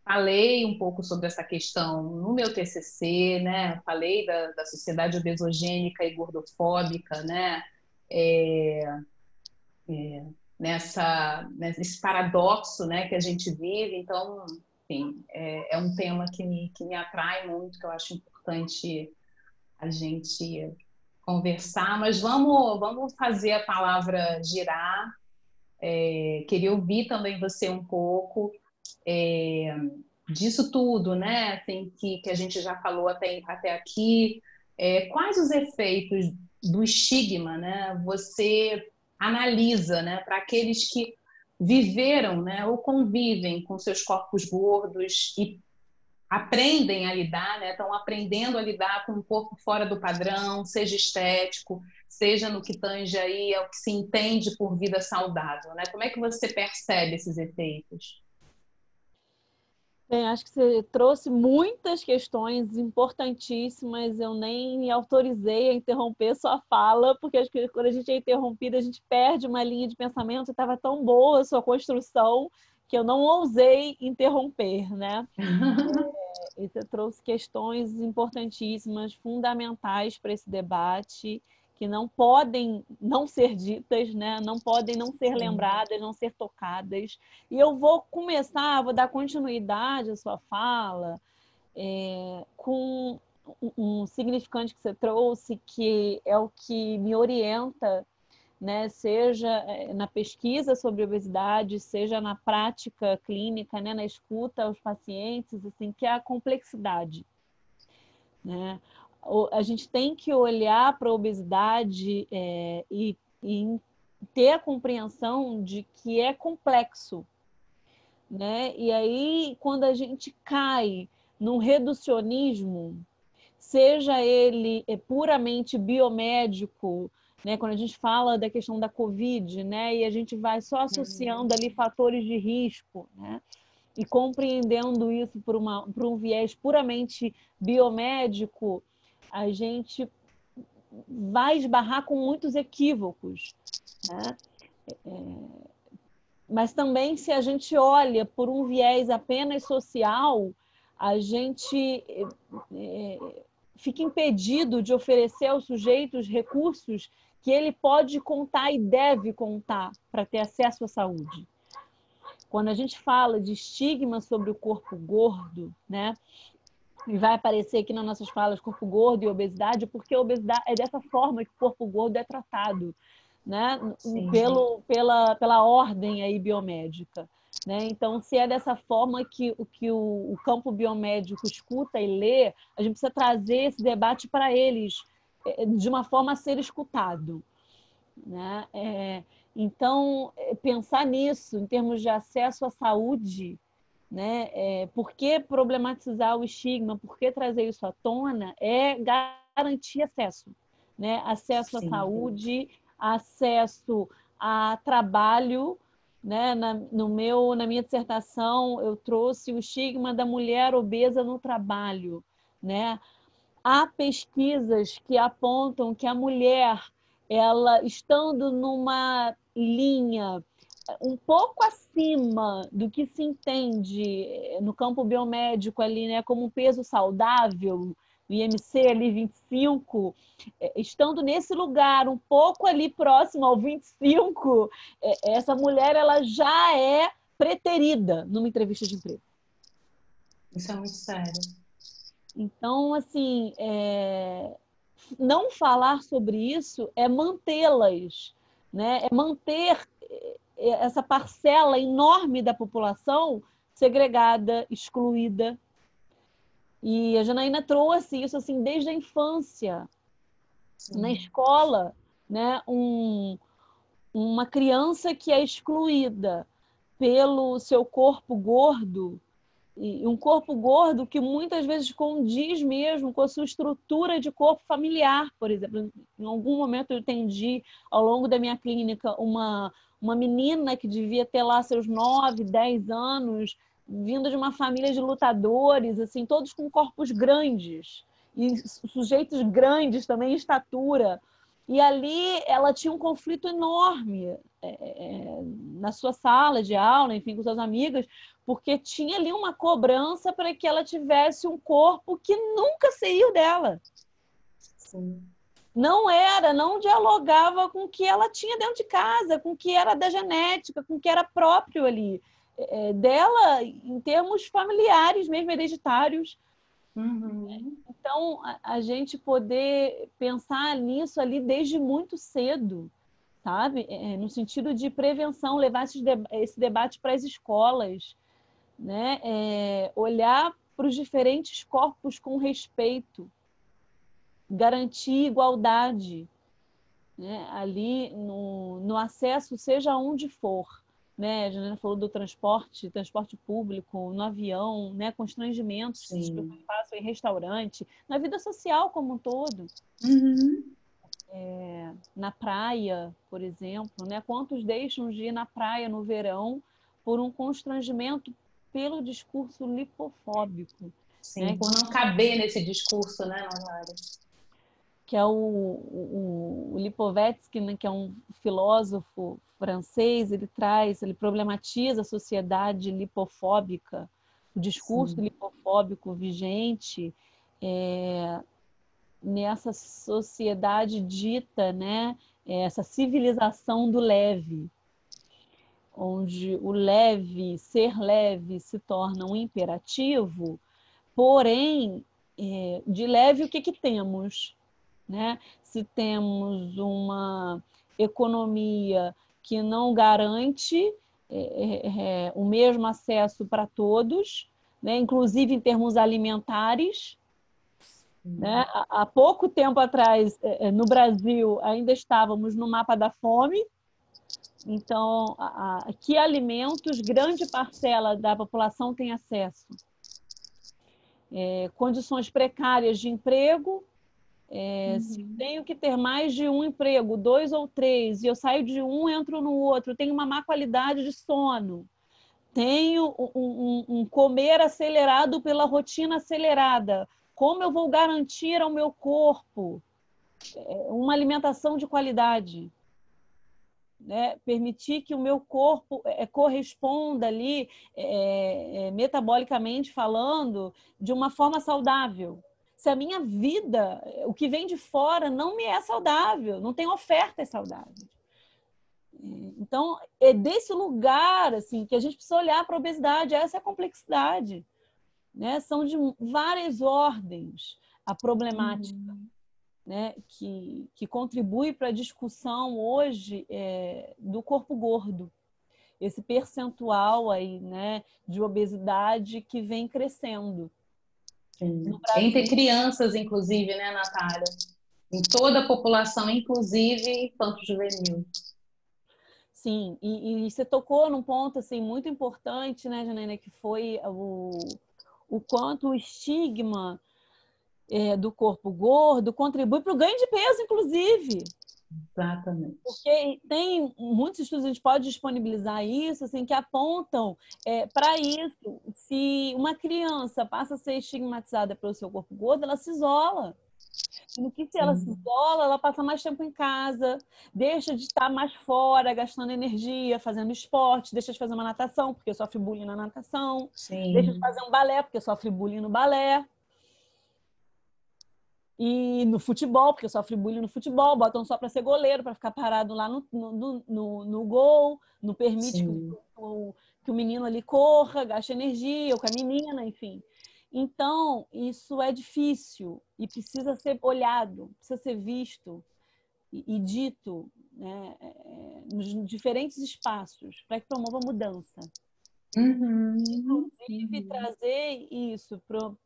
falei um pouco sobre essa questão no meu TCC, né? Falei da, da sociedade obesogênica e gordofóbica, né? É, é, nessa nesse paradoxo, né, que a gente vive. Então, enfim, é, é, um tema que me, que me atrai muito, que eu acho importante a gente conversar. Mas vamos vamos fazer a palavra girar. É, queria ouvir também você um pouco é, disso tudo, né? Assim, que, que a gente já falou até, até aqui. É, quais os efeitos do estigma, né? Você analisa, né? Para aqueles que viveram, né? Ou convivem com seus corpos gordos e aprendem a lidar, né? Estão aprendendo a lidar com um corpo fora do padrão, seja estético, seja no que tange aí ao que se entende por vida saudável, né? Como é que você percebe esses efeitos? Bem, acho que você trouxe muitas questões importantíssimas. Eu nem me autorizei a interromper sua fala, porque acho que quando a gente é interrompida, a gente perde uma linha de pensamento. Estava tão boa a sua construção que eu não ousei interromper, né? é, e você trouxe questões importantíssimas, fundamentais para esse debate que não podem não ser ditas, né? não podem não ser lembradas, não ser tocadas. E eu vou começar, vou dar continuidade à sua fala é, com um significante que você trouxe, que é o que me orienta, né? seja é, na pesquisa sobre obesidade, seja na prática clínica, né? na escuta aos pacientes, assim, que é a complexidade. Né? A gente tem que olhar para a obesidade é, e, e, ter a compreensão de que é complexo. Né? E aí, quando a gente cai num reducionismo, seja ele é, puramente biomédico, né? quando a gente fala da questão da Covid, né? e a gente vai só associando ali fatores de risco, né? e compreendendo isso por, uma, por um viés puramente biomédico, a gente vai esbarrar com muitos equívocos. Né? É, mas também, se a gente olha por um viés apenas social, a gente é, é fica impedido de oferecer ao sujeito os recursos que ele pode contar e deve contar para ter acesso à saúde. Quando a gente fala de estigma sobre o corpo gordo, né, e vai aparecer aqui nas nossas falas corpo gordo e obesidade, porque a obesidade é dessa forma que o corpo gordo é tratado, né? Sim, Pelo, Pela, pela ordem aí biomédica. Né? Então, se é dessa forma que, que o, o campo biomédico escuta e lê, a gente precisa trazer esse debate para eles é, de uma forma a ser escutado. Né? É, então, é, pensar nisso em termos de acesso à saúde né? É, por que problematizar o estigma? Por que trazer isso à tona? É garantir acesso, né? Acesso Sim. à saúde, acesso a trabalho, né? Na, no meu, na minha dissertação, eu trouxe o estigma da mulher obesa no trabalho, né? Há pesquisas que apontam que a mulher, ela estando numa linha um pouco acima do que se entende no campo biomédico ali, né, como um peso saudável, o IMC ali 25, é, estando nesse lugar, um pouco ali próximo ao 25, é, essa mulher ela já é preterida numa entrevista de emprego. Isso é muito sério. Então, assim, é... não falar sobre isso é mantê-las, né? é manter essa parcela enorme da população segregada, excluída. E a Janaína trouxe isso assim desde a infância, Sim. na escola, né? Um, uma criança que é excluída pelo seu corpo gordo e um corpo gordo que muitas vezes condiz mesmo com a sua estrutura de corpo familiar, por exemplo. Em algum momento eu entendi ao longo da minha clínica uma, uma menina que devia ter lá seus 9, 10 anos, vindo de uma família de lutadores, assim, todos com corpos grandes e sujeitos grandes também em estatura. E ali ela tinha um conflito enorme é, é, na sua sala de aula, enfim, com suas amigas, porque tinha ali uma cobrança para que ela tivesse um corpo que nunca saiu dela. Sim. Não era, não dialogava com o que ela tinha dentro de casa, com o que era da genética, com o que era próprio ali é, dela em termos familiares, mesmo hereditários. Uhum. Então, a, a, gente poder pensar nisso ali desde muito cedo, sabe? É, no sentido de prevenção, levar esse, esse debate para as escolas, né? É, olhar para os diferentes corpos com respeito, garantir igualdade né? ali no, no acesso, seja onde for. Né? A Janina falou do transporte, transporte público, no avião, né? constrangimentos que as pessoas passam em restaurante, na vida social como um todo. Uhum. É, na praia, por exemplo, né? quantos deixam de ir na praia no verão por um constrangimento pelo discurso lipofóbico. Sim, né? por não caber nesse discurso, né, Natália? Que é o, o, o Lipovetsky, né, que é um filósofo francês, ele traz, ele problematiza a sociedade lipofóbica, o discurso Sim. lipofóbico vigente é, nessa sociedade dita, né, essa civilização do leve, onde o leve, ser leve, se torna um imperativo, porém, é, de leve o que, que temos? Né? Se temos uma economia que não garante é, é, é o mesmo acesso para todos, né? inclusive em termos alimentares, né? Há pouco tempo atrás, é, é, no Brasil, ainda estávamos no mapa da fome, então, a, a, que alimentos grande parcela da população tem acesso? É, condições precárias de emprego. É, uhum. Se tenho que ter mais de um emprego, dois ou três, e eu saio de um, entro no outro, tenho uma má qualidade de sono, tenho um, um, um comer acelerado pela rotina acelerada. Como eu vou garantir ao meu corpo é, uma alimentação de qualidade? né, permitir que o meu corpo é, corresponda ali, é, é, metabolicamente falando, de uma forma saudável. Se a minha vida, o que vem de fora, não me é saudável, não tem ofertas saudáveis. Então, é desse lugar assim que a gente precisa olhar para a obesidade, essa é a complexidade. Né? São de várias ordens a problemática. Uhum né, que, que contribui para a discussão hoje é, do corpo gordo. Esse percentual aí, né, de obesidade que vem crescendo. Entre crianças, inclusive, né, Natália? Em toda a população, inclusive infanto-juvenil. Sim, e, e, você tocou num ponto assim muito importante, né, Janaina, que foi o, o quanto o estigma é, do corpo gordo contribui para o ganho de peso, inclusive. Exatamente. Porque tem muitos estudos, a gente pode disponibilizar isso, assim, que apontam é, para isso. Se uma criança passa a ser estigmatizada pelo seu corpo gordo, ela se isola. No que se ela se isola, ela passa mais tempo em casa, deixa de estar mais fora, gastando energia, fazendo esporte, deixa de fazer uma natação, porque sofre bullying na natação, Sim. deixa de fazer um balé, porque sofre bullying no balé. E no futebol, porque sofre bullying no futebol, botam só para ser goleiro, para ficar parado lá no, no, no, no gol, não permite que o, que o menino ali corra, gaste energia, ou com a menina, enfim. Então, isso é difícil e precisa ser olhado, precisa ser visto e, e dito né, é, nos diferentes espaços para que promova mudança. Uhum. Inclusive, trazer isso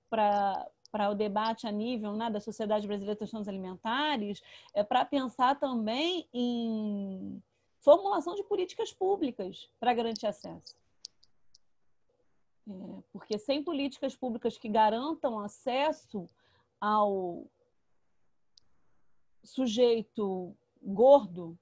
para para o debate a nível né, da Sociedade Brasileira de Questões Alimentares, é para pensar também em formulação de políticas públicas para garantir acesso. É, porque sem políticas públicas que garantam acesso ao sujeito gordo,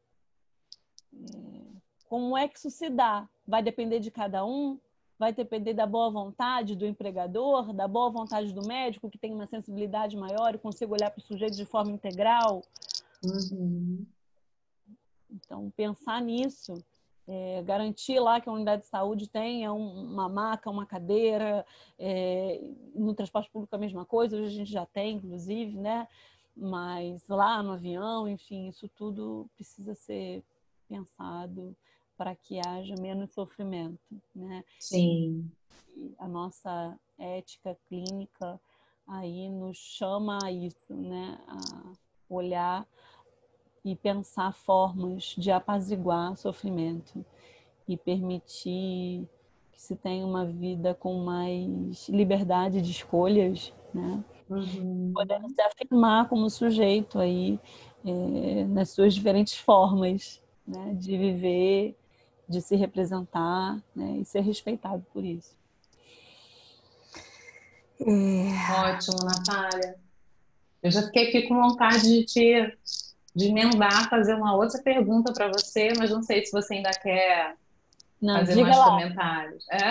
é, como é que isso se dá? Vai depender de cada um? Vai depender da boa vontade do empregador, da boa vontade do médico, que tem uma sensibilidade maior e consiga olhar para o sujeito de forma integral. Uhum. Então, pensar nisso, é, garantir lá que a unidade de saúde tenha uma maca, uma cadeira, é, no transporte público a mesma coisa, hoje a gente já tem, inclusive, né? Mas lá no avião, enfim, isso tudo precisa ser pensado para que haja menos sofrimento, né? Sim. E a nossa ética clínica aí nos chama a isso, né? A olhar e pensar formas de apaziguar sofrimento e permitir que se tenha uma vida com mais liberdade de escolhas, né? Uhum. Podendo se afirmar como sujeito aí é, nas suas diferentes formas né? de viver de se representar né, e ser respeitado por isso. É... Ótimo, Natália. Eu já fiquei aqui com vontade de te de emendar, fazer uma outra pergunta para você, mas não sei se você ainda quer não, fazer mais lá. comentários. É?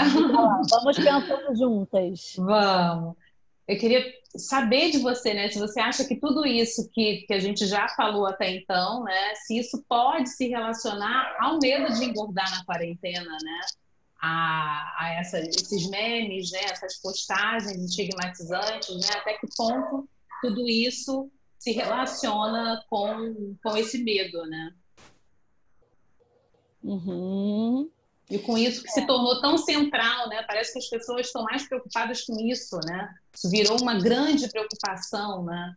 Vamos pensando juntas. Vamos. Eu queria saber de você, né? Se você acha que tudo isso que, que a gente já falou até então, né? Se isso pode se relacionar ao medo de engordar na quarentena, né? A, a essa, esses memes, né? Essas postagens estigmatizantes, né? Até que ponto tudo isso se relaciona com, com esse medo, né? Uhum. E com isso que se tornou tão central, né? Parece que as pessoas estão mais preocupadas com isso, né? Isso virou uma grande preocupação, né?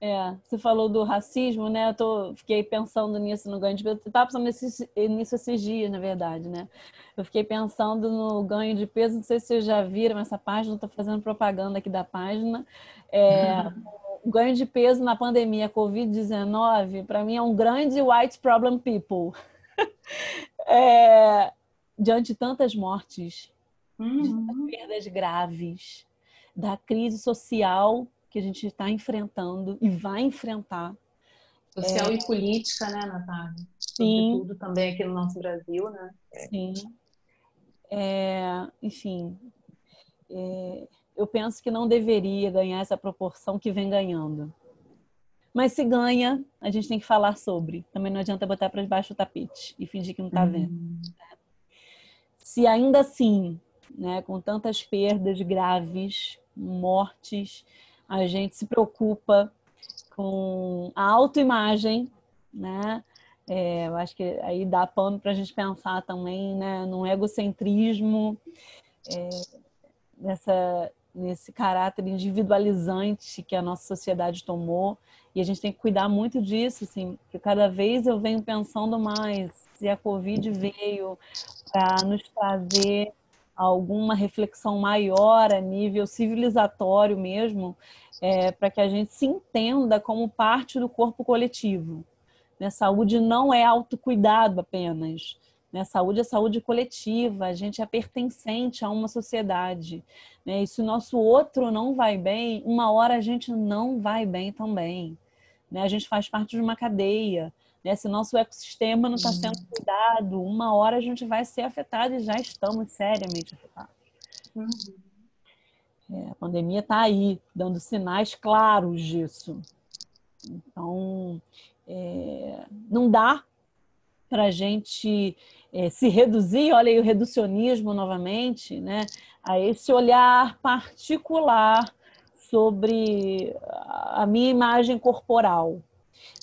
É, você falou do racismo, né? Eu tô, fiquei pensando nisso no ganho de peso. Eu estava pensando nisso, nisso esses dias, na verdade, né? Eu fiquei pensando no ganho de peso. Não sei se vocês já viram essa página, estou fazendo propaganda aqui da página. É, o ganho de peso na pandemia Covid-19, para mim, é um grande white problem people. É, diante de tantas mortes, uhum. de perdas graves, da crise social que a gente está enfrentando e vai enfrentar. Social é... e política, né, Natália? Sim. Sobretudo também aqui no nosso Brasil, né? Sim. É, enfim, é, eu penso que não deveria ganhar essa proporção que vem ganhando. Mas se ganha, a gente tem que falar sobre. Também não adianta botar para debaixo do tapete e fingir que não está uhum. vendo. Se ainda assim, né, com tantas perdas graves, mortes, a gente se preocupa com a autoimagem, né? É, eu acho que aí dá pano para a gente pensar também né, num egocentrismo, é, nessa, nesse caráter individualizante que a nossa sociedade tomou e a gente tem que cuidar muito disso, assim, porque cada vez eu venho pensando mais se a Covid veio para nos trazer alguma reflexão maior a nível civilizatório mesmo, é, para que a gente se entenda como parte do corpo coletivo. Né? Saúde não é autocuidado apenas. Né? Saúde é saúde coletiva, a gente é pertencente a uma sociedade. Né? E se o nosso outro não vai bem, uma hora a gente não vai bem também né? A gente faz parte de uma cadeia. Né? Se nosso ecossistema não está uhum. sendo cuidado, uma hora a gente vai ser afetado e já estamos seriamente afetados. Uhum. É, a pandemia está aí, dando sinais claros disso. Então, é, não dá para a gente é, se reduzir, olha aí o reducionismo novamente, né, a esse olhar particular sobre a minha imagem corporal.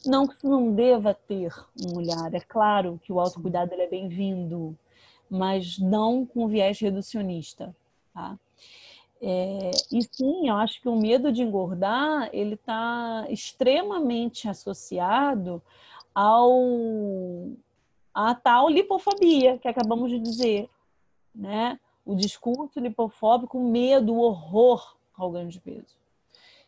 Não que não deva ter um olhar, é claro que o autocuidado é bem-vindo, mas não com viés reducionista, tá? É, e sim, eu acho que o medo de engordar ele está extremamente associado ao a tal lipofobia que acabamos de dizer, né, o discurso lipofóbico, o medo, o horror ao ganho de peso.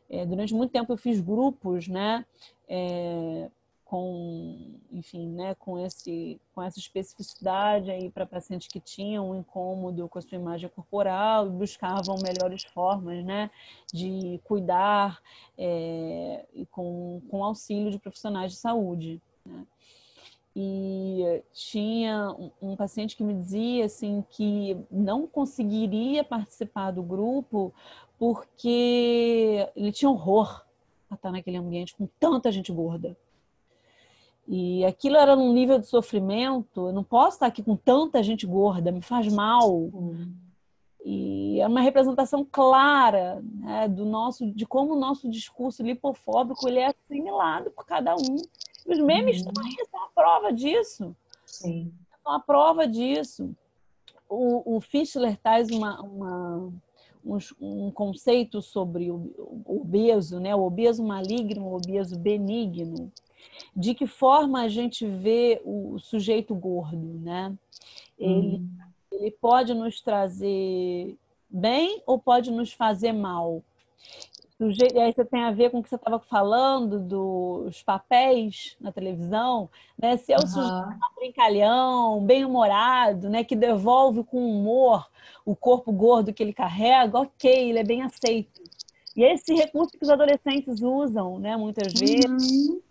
É, durante muito tempo eu fiz grupos, né, é, com, enfim, né, com esse, com essa especificidade aí para pacientes que tinham um incômodo com a sua imagem corporal e buscavam melhores formas, né, de cuidar é, e com, com auxílio de profissionais de saúde. Né? e tinha um, paciente que me dizia assim que não conseguiria participar do grupo porque ele tinha horror a estar naquele ambiente com tanta gente gorda. E aquilo era num nível de sofrimento. Eu não posso estar aqui com tanta gente gorda, me faz mal. Uhum. E é uma representação clara né, do nosso, de como o nosso discurso lipofóbico ele é assimilado por cada um. Os memes uhum. estão aí, são a prova disso. Sim. São a prova disso. O, o Fischler traz uma, uma um, um, conceito sobre o, o obeso, né? o obeso maligno, o obeso benigno. De que forma a gente vê o sujeito gordo, né? Ele, hum. ele pode nos trazer bem ou pode nos fazer mal e aí você tem a ver com o que você estava falando dos papéis na televisão, né? Se é o uhum. sujeito brincalhão, bem humorado, né? Que devolve com humor o corpo gordo que ele carrega, ok, ele é bem aceito. E é esse recurso que os adolescentes usam, né? Muitas vezes uhum.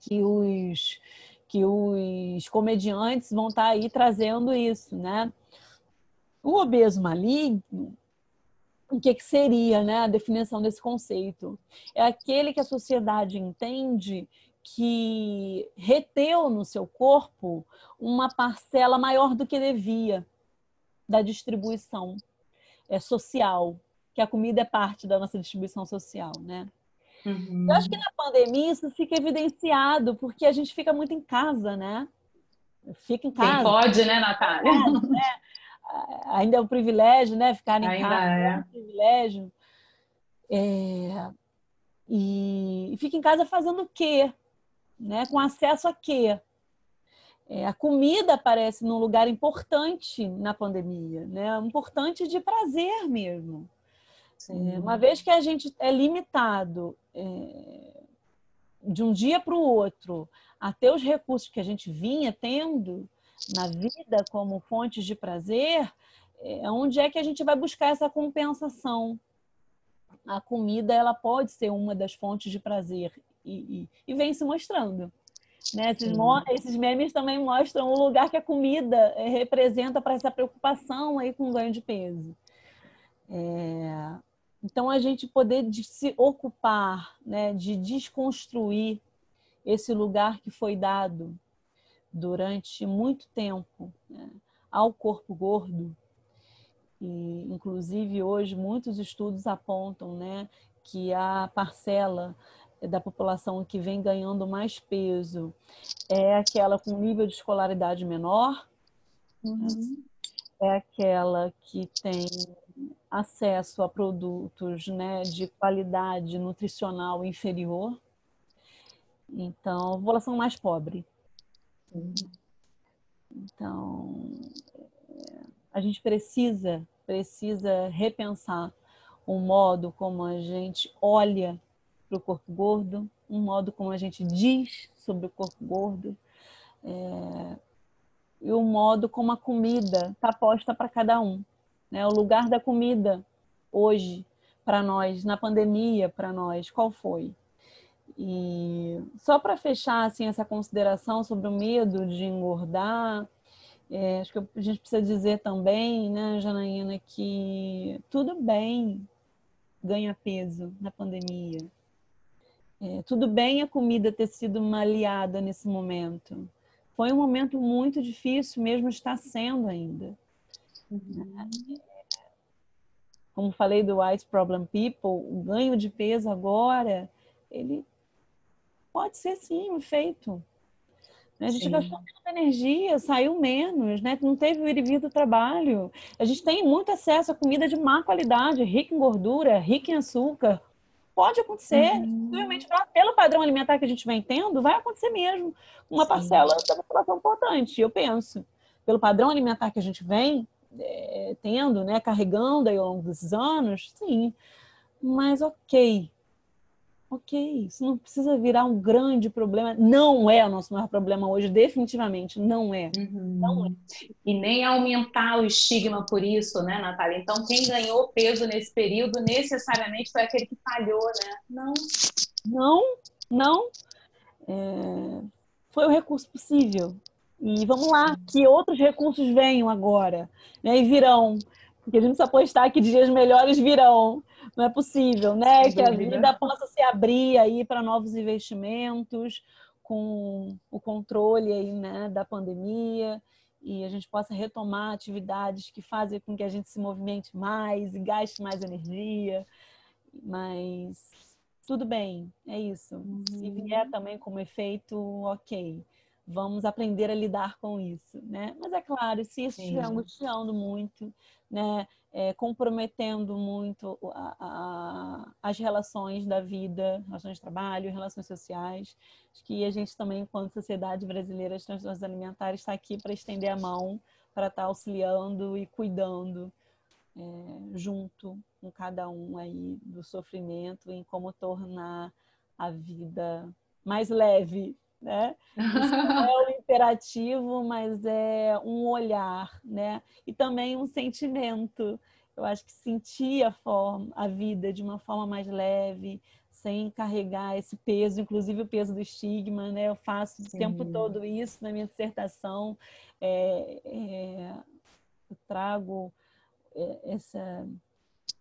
que os que os comediantes vão estar tá aí trazendo isso, né? O obeso maligno o que, que seria né, a definição desse conceito? É aquele que a sociedade entende que reteu no seu corpo uma parcela maior do que devia da distribuição é, social, que a comida é parte da nossa distribuição social, né? Uhum. Eu acho que na pandemia isso fica evidenciado, porque a gente fica muito em casa, né? Fica em casa. Quem pode, né, Natália? né? Ainda é um privilégio, né? Ficar em ainda casa é. é um privilégio. É, e, e fica em casa fazendo o quê? Né? Com acesso a quê? É, a comida aparece num lugar importante na pandemia, né? Importante de prazer mesmo. É, uma vez que a gente é limitado é, de um dia para o outro a ter os recursos que a gente vinha tendo, na vida como fontes de prazer, é onde é que a gente vai buscar essa compensação? A comida ela pode ser uma das fontes de prazer e, e, e vem se mostrando. Né? Esses, esses, memes também mostram o lugar que a comida é, representa para essa preocupação aí com o ganho de peso. É... Então, a gente poder de se ocupar, né, de desconstruir esse lugar que foi dado durante muito tempo né, ao corpo gordo. E, inclusive, hoje, muitos estudos apontam né, que a parcela da população que vem ganhando mais peso é aquela com nível de escolaridade menor, uhum. é aquela que tem acesso a produtos né, de qualidade nutricional inferior. Então, a população mais pobre. Então, é, a gente precisa, precisa repensar o modo como a gente olha para o corpo gordo, um modo como a gente diz sobre o corpo gordo, é, e o modo como a comida está posta para cada um. Né? O lugar da comida hoje para nós, na pandemia para nós, qual foi? E só para fechar assim, essa consideração sobre o medo de engordar, é, acho que a gente precisa dizer também, né, Janaína, que tudo bem ganhar peso na pandemia. É, tudo bem a comida ter sido uma aliada nesse momento. Foi um momento muito difícil, mesmo está sendo ainda. Uhum. Como falei do White Problem People, o ganho de peso agora, ele Pode ser sim um efeito. Né? A gente sim. gastou menos energia, saiu menos, né? não teve o ir e vir do trabalho. A gente tem muito acesso a comida de má qualidade, rica em gordura, rica em açúcar. Pode acontecer, uhum. pelo padrão alimentar que a gente vem tendo, vai acontecer mesmo. Uma sim. parcela da população importante, eu penso. Pelo padrão alimentar que a gente vem, é, tendo, né, carregando aí ao longo desses anos, sim, mas ok, ok, isso não precisa virar um grande problema. Não é o nosso maior problema hoje, definitivamente, não é. Uhum. Não é. E nem aumentar o estigma por isso, né, Natália? Então, quem ganhou peso nesse período necessariamente foi aquele que falhou, né? Não. Não, não. É... Foi o recurso possível. E vamos lá, que outros recursos venham agora, né? E virão. Porque a gente precisa apostar que dias melhores virão não é possível, né? Que a vida possa se abrir aí para novos investimentos, com o controle aí, né, da pandemia e a gente possa retomar atividades que fazem com que a gente se movimente mais e gaste mais energia. Mas tudo bem, é isso. Uhum. Se vier também como efeito, ok. Vamos aprender a lidar com isso, né? Mas é claro, se isso estiver angustiando muito, né? é, comprometendo muito a, a, as relações da vida, relações de trabalho, relações sociais. Acho que a gente também, enquanto sociedade brasileira de transtornos alimentares, está aqui para estender a mão, para estar tá auxiliando e cuidando é, junto com cada um aí do sofrimento em como tornar a vida mais leve, né? Isso não é o imperativo, mas é um olhar, né? E também um sentimento. Eu acho que sentir a, forma, a vida de uma forma mais leve, sem carregar esse peso, inclusive o peso do estigma, né? Eu faço Sim. o tempo todo isso na minha dissertação. É, é, eu trago é, essa,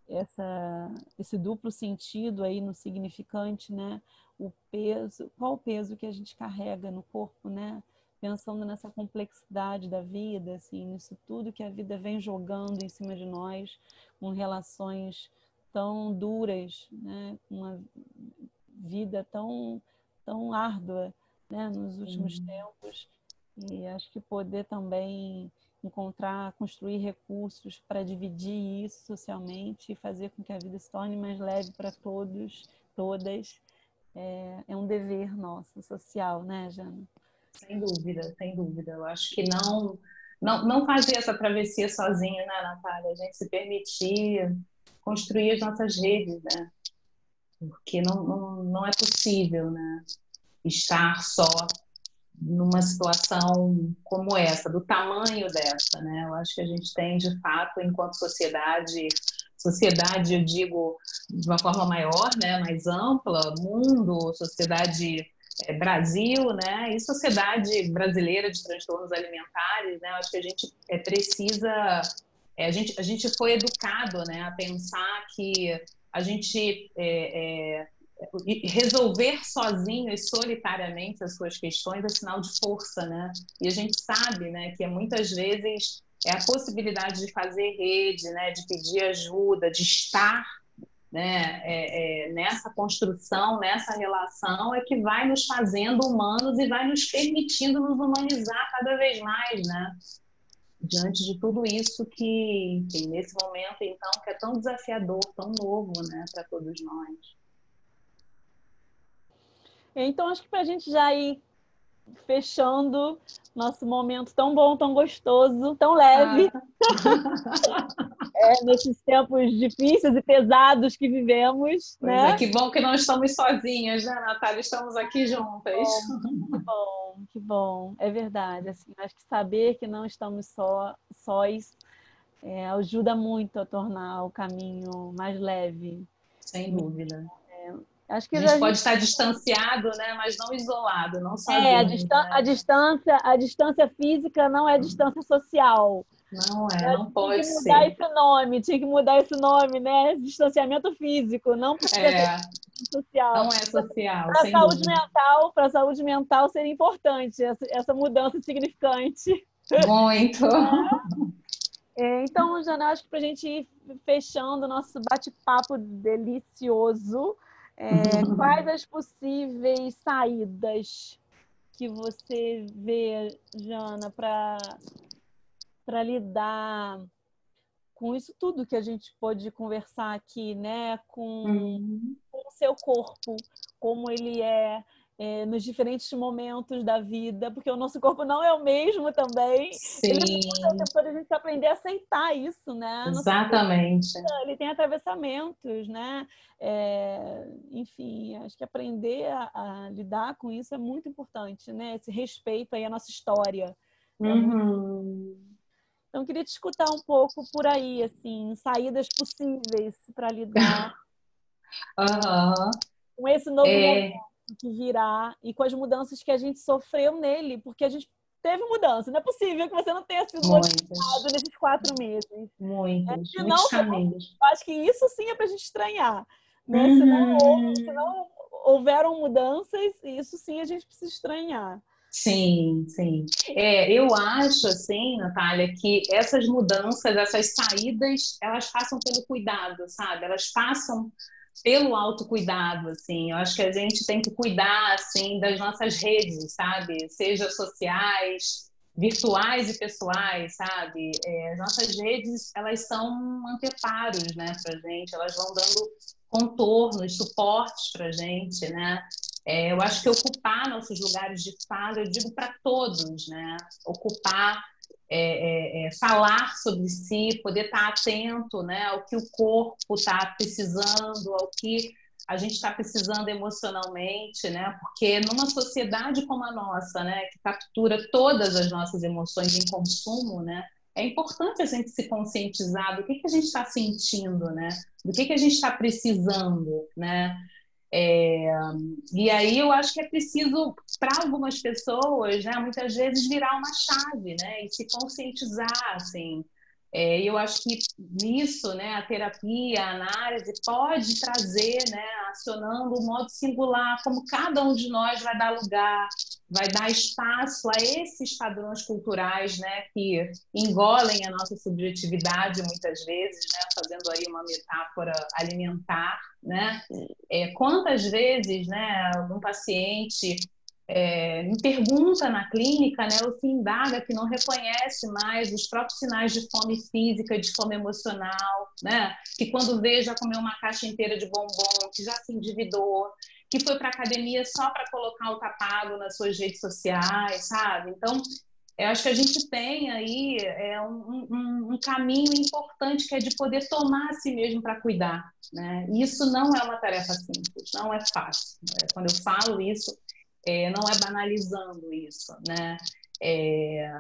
essa, esse duplo sentido aí no significante, né? O peso, qual o peso que a gente carrega no corpo, né? Pensando nessa complexidade da vida, assim, nisso tudo que a vida vem jogando em cima de nós, com relações tão duras, né? Uma vida tão tão árdua, né? Nos últimos uhum. tempos e acho que poder também encontrar, construir recursos para dividir isso socialmente e fazer com que a vida se torne mais leve para todos, todas é, é um dever nosso, social, né, Jana? Sem dúvida, sem dúvida. Eu acho que não, não, não fazer essa travessia sozinha, né, Natália? A gente se permitir construir as nossas redes, né? Porque não, não, não é possível, né? Estar só numa situação como essa, do tamanho dessa, né? Eu acho que a gente tem, de fato, enquanto sociedade, sociedade, eu digo de uma forma maior, né, mais ampla, mundo, sociedade é, Brasil, né, e sociedade brasileira de transtornos alimentares, né, acho que a gente é, precisa, é, a, gente, a gente foi educado, né, a pensar que a gente é, resolver sozinho e solitariamente as suas questões é sinal de força, né, e a gente sabe, né, que muitas vezes é a possibilidade de fazer rede, né, de pedir ajuda, de estar né, é, é, nessa construção, nessa relação, é que vai nos fazendo humanos e vai nos permitindo nos humanizar cada vez mais, né? Diante de tudo isso que, nesse momento, então, que é tão desafiador, tão novo, né, para todos nós. Então, acho que para a gente já ir fechando nosso momento tão bom, tão gostoso, tão leve. Ah. é, nesses tempos difíceis e pesados que vivemos. Pois né? é, que bom que não estamos sozinhas, né, Natália? Estamos aqui juntas. Que bom, que bom. É verdade. Assim, acho que saber que não estamos só, sós é, ajuda muito a tornar o caminho mais leve. Sem dúvida. Acho que a gente a pode gente... estar distanciado, né? mas não isolado, não sozinho. É, a, distan né? a, distância, a distância física não é distância social. Não é, não pode ser. Tinha que mudar ser. esse nome, tinha que mudar esse nome, né? Distanciamento físico, não é. social. Não é social. Para a saúde dúvida. mental, para a saúde mental seria importante essa, essa mudança significante. Muito. É. Então, Jana, acho que para a gente ir fechando o nosso bate-papo delicioso, é, quais as possíveis saídas que você vê, Jana, para lidar com isso tudo que a gente pode conversar aqui, né? Com, uhum. com o seu corpo, como ele é, é, nos diferentes momentos da vida, porque o nosso corpo não é o mesmo também. Sim. Ele depois a gente aprender a aceitar isso, né? Exatamente. ele tem atravessamentos, né? É, enfim, acho que aprender a, a, lidar com isso é muito importante, né? Esse respeito aí à nossa história. É uhum. Então, queria te escutar um pouco por aí, assim, saídas possíveis para lidar uhum. com esse novo é... momento que virá e com as mudanças que a gente sofreu nele, porque a gente teve mudança. Não é possível que você não tenha sido modificado nesses quatro meses. Muitos, é, muitos caminhos. Acho que isso sim é para a gente estranhar. Né? Uhum. Se, não, se não houveram mudanças, isso sim a gente precisa estranhar. Sim, sim. É, eu acho, assim, Natália, que essas mudanças, essas saídas, elas passam pelo cuidado, sabe? Elas passam pelo autocuidado, assim. Eu acho que a gente tem que cuidar, assim, das nossas redes, sabe? Seja sociais, virtuais e pessoais, sabe? É, as nossas redes, elas são anteparos, né, pra gente. Elas vão dando contornos, suportes pra gente, né? É, eu acho que ocupar nossos lugares de fala, eu digo para todos, né? Ocupar é, é, é, falar sobre si, poder estar atento né, ao que o corpo está precisando, ao que a gente está precisando emocionalmente, né? Porque numa sociedade como a nossa, né, que captura todas as nossas emoções em consumo, né, é importante a gente se conscientizar do que, que a gente está sentindo, né? Do que, que a gente está precisando, né? É, e aí eu acho que é preciso, para algumas pessoas, né, muitas vezes virar uma chave, né, e se conscientizar, assim. É, eu acho que nisso, né, a terapia, a análise pode trazer, né, acionando o modo singular, como cada um de nós vai dar lugar, vai dar espaço a esses padrões culturais, né, que engolem a nossa subjetividade muitas vezes, né, fazendo aí uma metáfora alimentar, né? É, quantas vezes, né, um paciente é, me pergunta na clínica, né, ou se indaga que não reconhece mais os próprios sinais de fome física, de fome emocional, né, que quando vê já comeu uma caixa inteira de bombom, que já se endividou, que foi para academia só para colocar o tapado nas suas redes sociais, sabe? Então, eu acho que a gente tem aí é, um, um, um, caminho importante que é de poder tomar a si mesmo para cuidar. Né? Isso não é uma tarefa simples, não é fácil. Né? Quando eu falo isso, é, não é banalizando isso, né? É,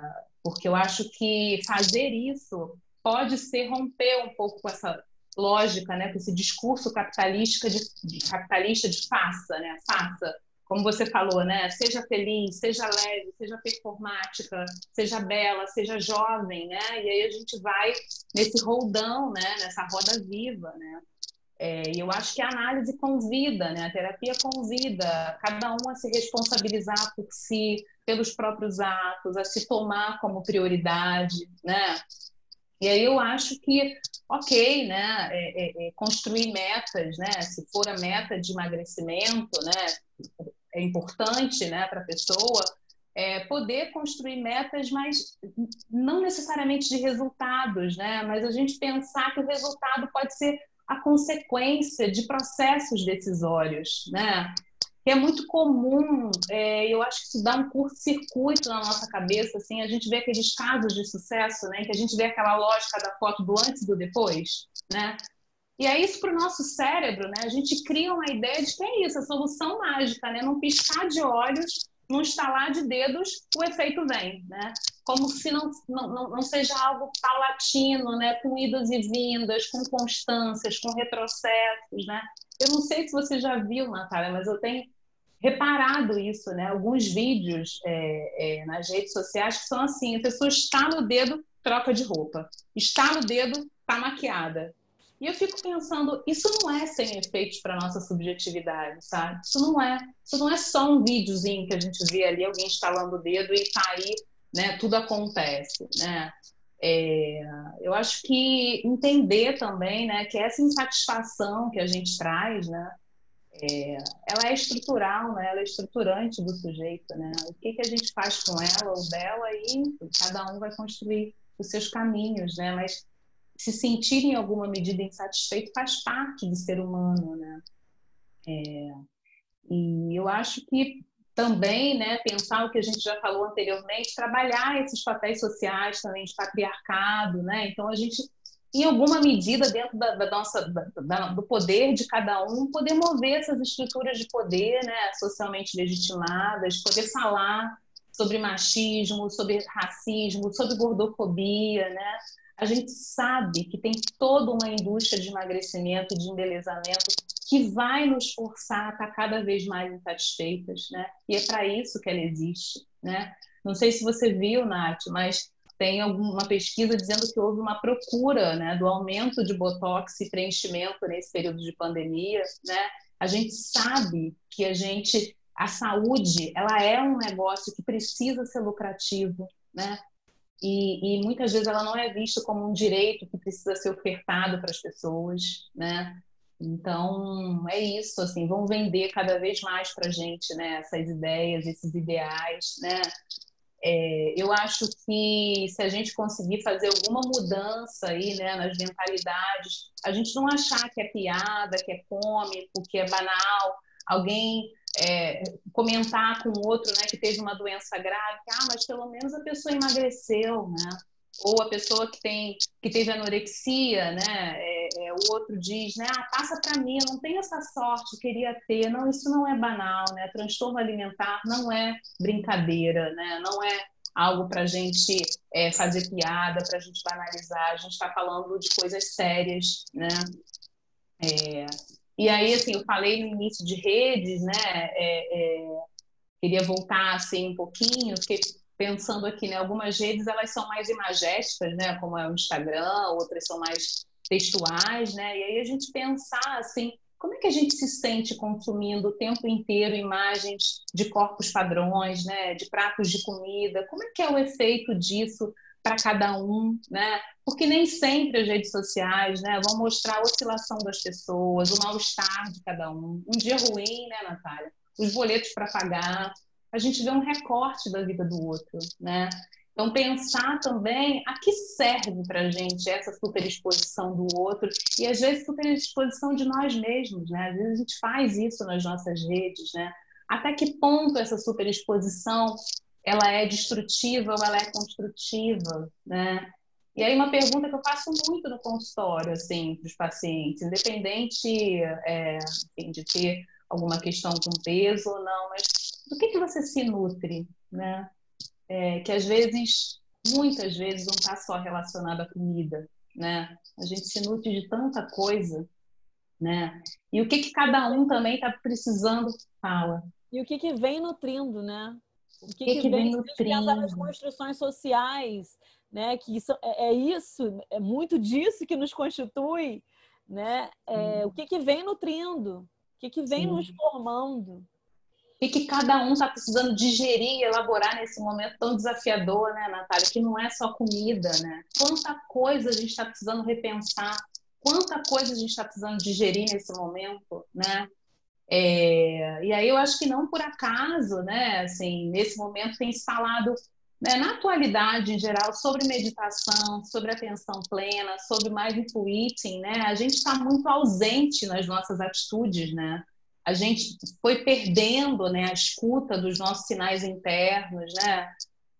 porque eu acho que fazer isso pode ser romper um pouco com essa lógica, né, com esse discurso capitalista de, de capitalista de faça, né, faça, como você falou, né, seja feliz, seja leve, seja performática, seja bela, seja jovem, né, e aí a gente vai nesse roldão, né, nessa roda viva, né, é, eu acho que a análise convida, né? a terapia convida cada um a se responsabilizar por si, pelos próprios atos, a se tomar como prioridade, né? E aí eu acho que, ok, né, é, é, é, construir metas, né, se for a meta de emagrecimento, né, é importante, né, para a pessoa, é, poder construir metas, mas não necessariamente de resultados, né, mas a gente pensar que o resultado pode ser a consequência de processos decisórios, né? Que é muito comum, é, eu acho que isso dá um curto-circuito na nossa cabeça, assim, a gente vê aqueles casos de sucesso, né? Que a gente vê aquela lógica da foto do antes e do depois, né? E é isso para o nosso cérebro, né? A gente cria uma ideia de que é isso, a solução mágica, né? Num piscar de olhos, num estalar de dedos, o efeito vem, né? Como se não, não, não seja algo paulatino, né? Com idas e vindas, com constâncias, com retrocessos, né? Eu não sei se você já viu, Natália, mas eu tenho reparado isso, né? Alguns vídeos é, é, nas redes sociais que são assim, a pessoa está no dedo, troca de roupa. Está no dedo, está maquiada. E eu fico pensando, isso não é sem efeitos para nossa subjetividade, sabe? Isso não é, isso não é só um videozinho que a gente vê ali alguém instalando o dedo e tá aí, né? Tudo acontece, né? É, eu acho que entender também, né, que essa insatisfação que a gente traz, né, é, ela é estrutural, né? Ela é estruturante do sujeito, né? O que que a gente faz com ela ou dela e cada um vai construir os seus caminhos, né? Mas se sentir em alguma medida insatisfeito faz parte do ser humano, né? É, e eu acho que também, né, pensar o que a gente já falou anteriormente, trabalhar esses papéis sociais também de patriarcado, né? Então a gente, em alguma medida, dentro da, da nossa, da, do poder de cada um, poder mover essas estruturas de poder, né, socialmente legitimadas, poder falar sobre machismo, sobre racismo, sobre gordofobia, né? A gente sabe que tem toda uma indústria de emagrecimento, de embelezamento que vai nos forçar a estar cada vez mais insatisfeitas, né? E é para isso que ela existe, né? Não sei se você viu, Nath, mas tem alguma pesquisa dizendo que houve uma procura, né, do aumento de botox e preenchimento nesse período de pandemia, né? A gente sabe que a gente a saúde, ela é um negócio que precisa ser lucrativo, né? E, e, muitas vezes ela não é vista como um direito que precisa ser ofertado para as pessoas, né? Então, é isso, assim, vão vender cada vez mais para a gente, né, essas ideias, esses ideais, né? É, eu acho que se a gente conseguir fazer alguma mudança aí, né, nas mentalidades, a gente não achar que é piada, que é cômico, que é banal, alguém é, comentar com outro, né, que teve uma doença grave, que, ah, mas pelo menos a pessoa emagreceu, né? Ou a pessoa que tem que teve anorexia, né? É, é, o outro diz, né? Ah, passa para mim, eu não tenho essa sorte, queria ter. Não, isso não é banal, né? Transtorno alimentar não é brincadeira, né? Não é algo para a gente é, fazer piada, para a gente banalizar. A gente está falando de coisas sérias, né? É, e aí, assim, eu falei no início de redes, né? É, é, queria voltar assim um pouquinho, porque pensando aqui, né? Algumas redes elas são mais imagéticas, né? Como é o Instagram, outras são mais textuais, né? E aí a gente pensar assim, como é que a gente se sente consumindo o tempo inteiro imagens de corpos padrões, né? De pratos de comida? Como é que é o efeito disso para cada um, né? Porque nem sempre as redes sociais, né, vão mostrar a oscilação das pessoas, o mal-estar de cada um. Um dia ruim, né, Natália? Os boletos para pagar, a gente vê um recorte da vida do outro, né? Então, pensar também a que serve para a gente essa superexposição do outro e, às vezes, superexposição de nós mesmos, né? Às vezes a gente faz isso nas nossas redes, né? Até que ponto essa superexposição ela é destrutiva ou ela é construtiva, né? E aí uma pergunta que eu faço muito no consultório, assim, para os pacientes, independente é, de ter alguma questão com peso ou não, mas do que, que você se nutre, né? É, que às vezes, muitas vezes, não está só relacionado à comida, né? A gente se nutre de tanta coisa, né? E o que, que cada um também está precisando fala. E o que, que vem nutrindo, né? O que, que, que, que vem, vem nutrindo? As construções sociais, né? Que isso, é, é, isso, é muito disso que nos constitui, né? É, o que, que vem nutrindo? O que, que vem Sim. nos formando? E que cada um está precisando digerir e elaborar nesse momento tão desafiador, né, Natália? Que não é só comida, né? Quanta coisa a gente está precisando repensar, quanta coisa a gente está precisando digerir nesse momento, né? É, e aí eu acho que não por acaso, né? Assim, nesse momento tem se falado né, na atualidade em geral sobre meditação, sobre atenção plena, sobre mindful eating, né? A gente está muito ausente nas nossas atitudes, né? A gente foi perdendo né, a escuta dos nossos sinais internos, né?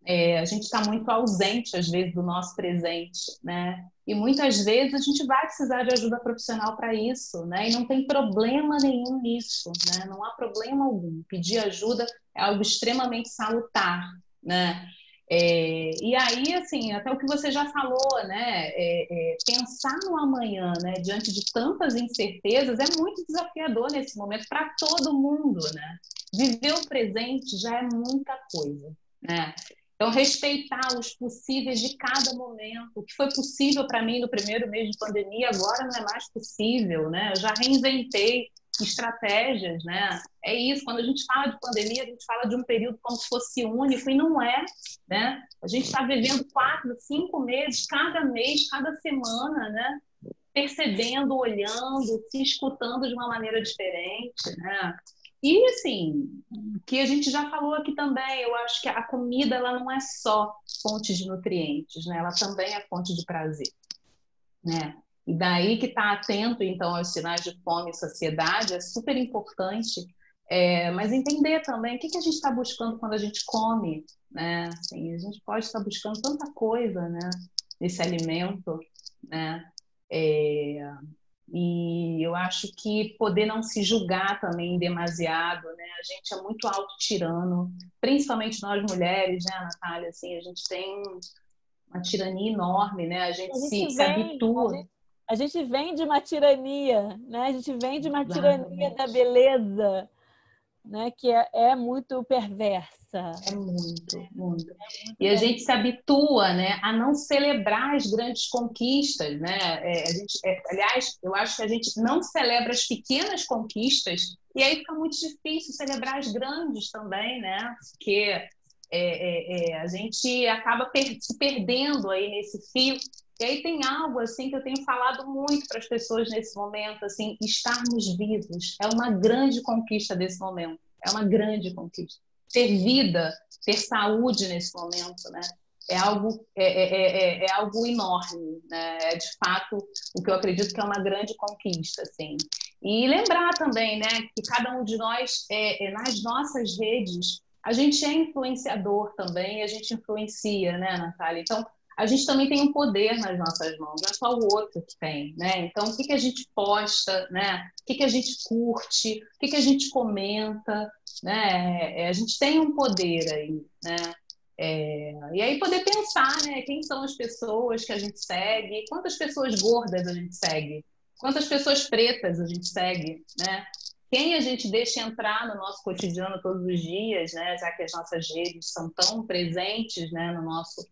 É, a gente está muito ausente, às vezes, do nosso presente, né? E muitas vezes a gente vai precisar de ajuda profissional para isso, né? E não tem problema nenhum nisso, né? Não há problema algum. Pedir ajuda é algo extremamente salutar, né? É, e aí, assim, até o que você já falou, né? É, é, pensar no amanhã, né? Diante de tantas incertezas, é muito desafiador nesse momento para todo mundo, né? Viver o presente já é muita coisa, né? Então, respeitar os possíveis de cada momento. O que foi possível para mim no primeiro mês de pandemia, agora não é mais possível, né? Eu já reinventei estratégias, né? É isso, quando a gente fala de pandemia, a gente fala de um período como se fosse único, e não é, né? A gente está vivendo quatro, cinco meses, cada mês, cada semana, né? Percebendo, olhando, se escutando de uma maneira diferente, né? E, assim, que a gente já falou aqui também, eu acho que a comida, ela não é só fonte de nutrientes, né? Ela também é fonte de prazer, né? E daí que está atento, então, aos sinais de fome e saciedade é super importante É, mas entender também o que, que a gente está buscando quando a gente come, né? Assim, a gente pode estar buscando tanta coisa, né? Nesse alimento, né? É, e eu acho que poder não se julgar também demasiado, né? A gente é muito auto-tirano, principalmente nós mulheres, né, Natália? Assim, a gente tem uma tirania enorme, né? A gente, a gente se, vem, se, habitua. A gente, a gente, vem de uma tirania, né? A gente vem de uma tirania da beleza, né? Que é, é muito perversa. É muito, muito. E a gente se habitua, né, a não celebrar as grandes conquistas, né? É, a gente, é, aliás, eu acho que a gente não celebra as pequenas conquistas e aí fica muito difícil celebrar as grandes também, né? Porque é, é, é a gente acaba per se perdendo aí nesse fio. E aí tem algo assim que eu tenho falado muito para as pessoas nesse momento, assim, estarmos vivos é uma grande conquista desse momento. É uma grande conquista ter vida, ter saúde nesse momento, né? É algo, é, é, é, é, algo enorme, né? É de fato o que eu acredito que é uma grande conquista, assim. E lembrar também, né, que cada um de nós, é, é, nas nossas redes, a gente é influenciador também, a gente influencia, né, Natália? Então, a gente também tem um poder nas nossas mãos, não é só o outro que tem, né? Então, o que, que a gente posta, né? O que, que a gente curte, o que, que a gente comenta, né? É, a gente tem um poder aí, né? É, e aí poder pensar, né? Quem são as pessoas que a gente segue, quantas pessoas gordas a gente segue, quantas pessoas pretas a gente segue, né? Quem a gente deixa entrar no nosso cotidiano todos os dias, né? Já que as nossas redes são tão presentes, né? No nosso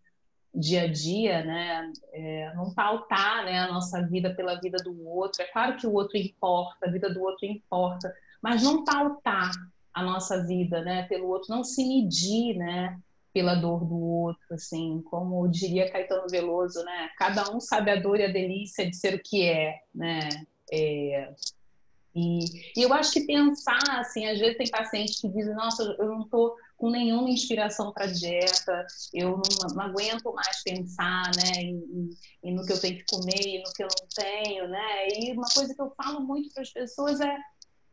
dia a dia, né? É, não pautar né, a nossa vida pela vida do outro. É claro que o outro importa, a vida do outro importa, mas não pautar a nossa vida né, pelo outro, não se medir né, pela dor do outro, assim, como diria Caetano Veloso, né? Cada um sabe a dor e a delícia de ser o que é, né? É, e, e, eu acho que pensar, assim, às vezes tem pacientes que dizem, nossa, eu não estou com nenhuma inspiração para dieta, eu não, não, aguento mais pensar, né, em, em, no que eu tenho que comer e no que eu não tenho, né, e uma coisa que eu falo muito para as pessoas é,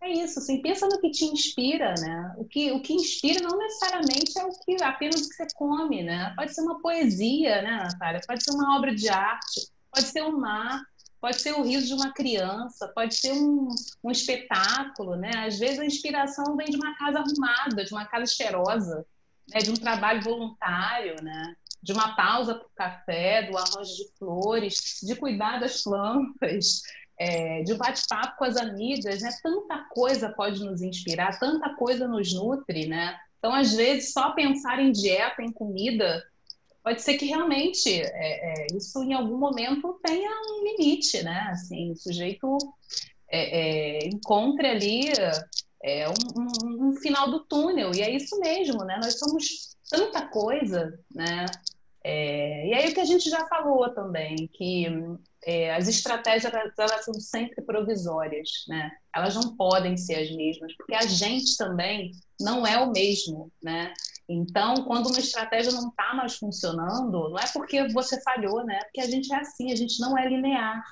é isso, assim, pensa no que te inspira, né, o que, o que inspira não necessariamente é o que, apenas o que você come, né, pode ser uma poesia, né, Natália, pode ser uma obra de arte, pode ser um mar, pode ser o riso de uma criança, pode ser um, um espetáculo, né? Às vezes a inspiração vem de uma casa arrumada, de uma casa cheirosa, né? de um trabalho voluntário, né? de uma pausa para o café, do arranjo de flores, de cuidar das plantas, é, de um bate-papo com as amigas, né? Tanta coisa pode nos inspirar, tanta coisa nos nutre, né? Então, às vezes, só pensar em dieta, em comida, pode ser que realmente é, é, isso em algum momento tenha um limite, né? Assim, o sujeito é, é encontre ali é, um, um, um, final do túnel e é isso mesmo, né? Nós somos tanta coisa, né? É, e aí o que a gente já falou também, que as estratégias elas são sempre provisórias, né? Elas não podem ser as mesmas, porque a gente também não é o mesmo, né? Então, quando uma estratégia não está mais funcionando, não é porque você falhou, né? Porque a gente é assim, a gente não é linear,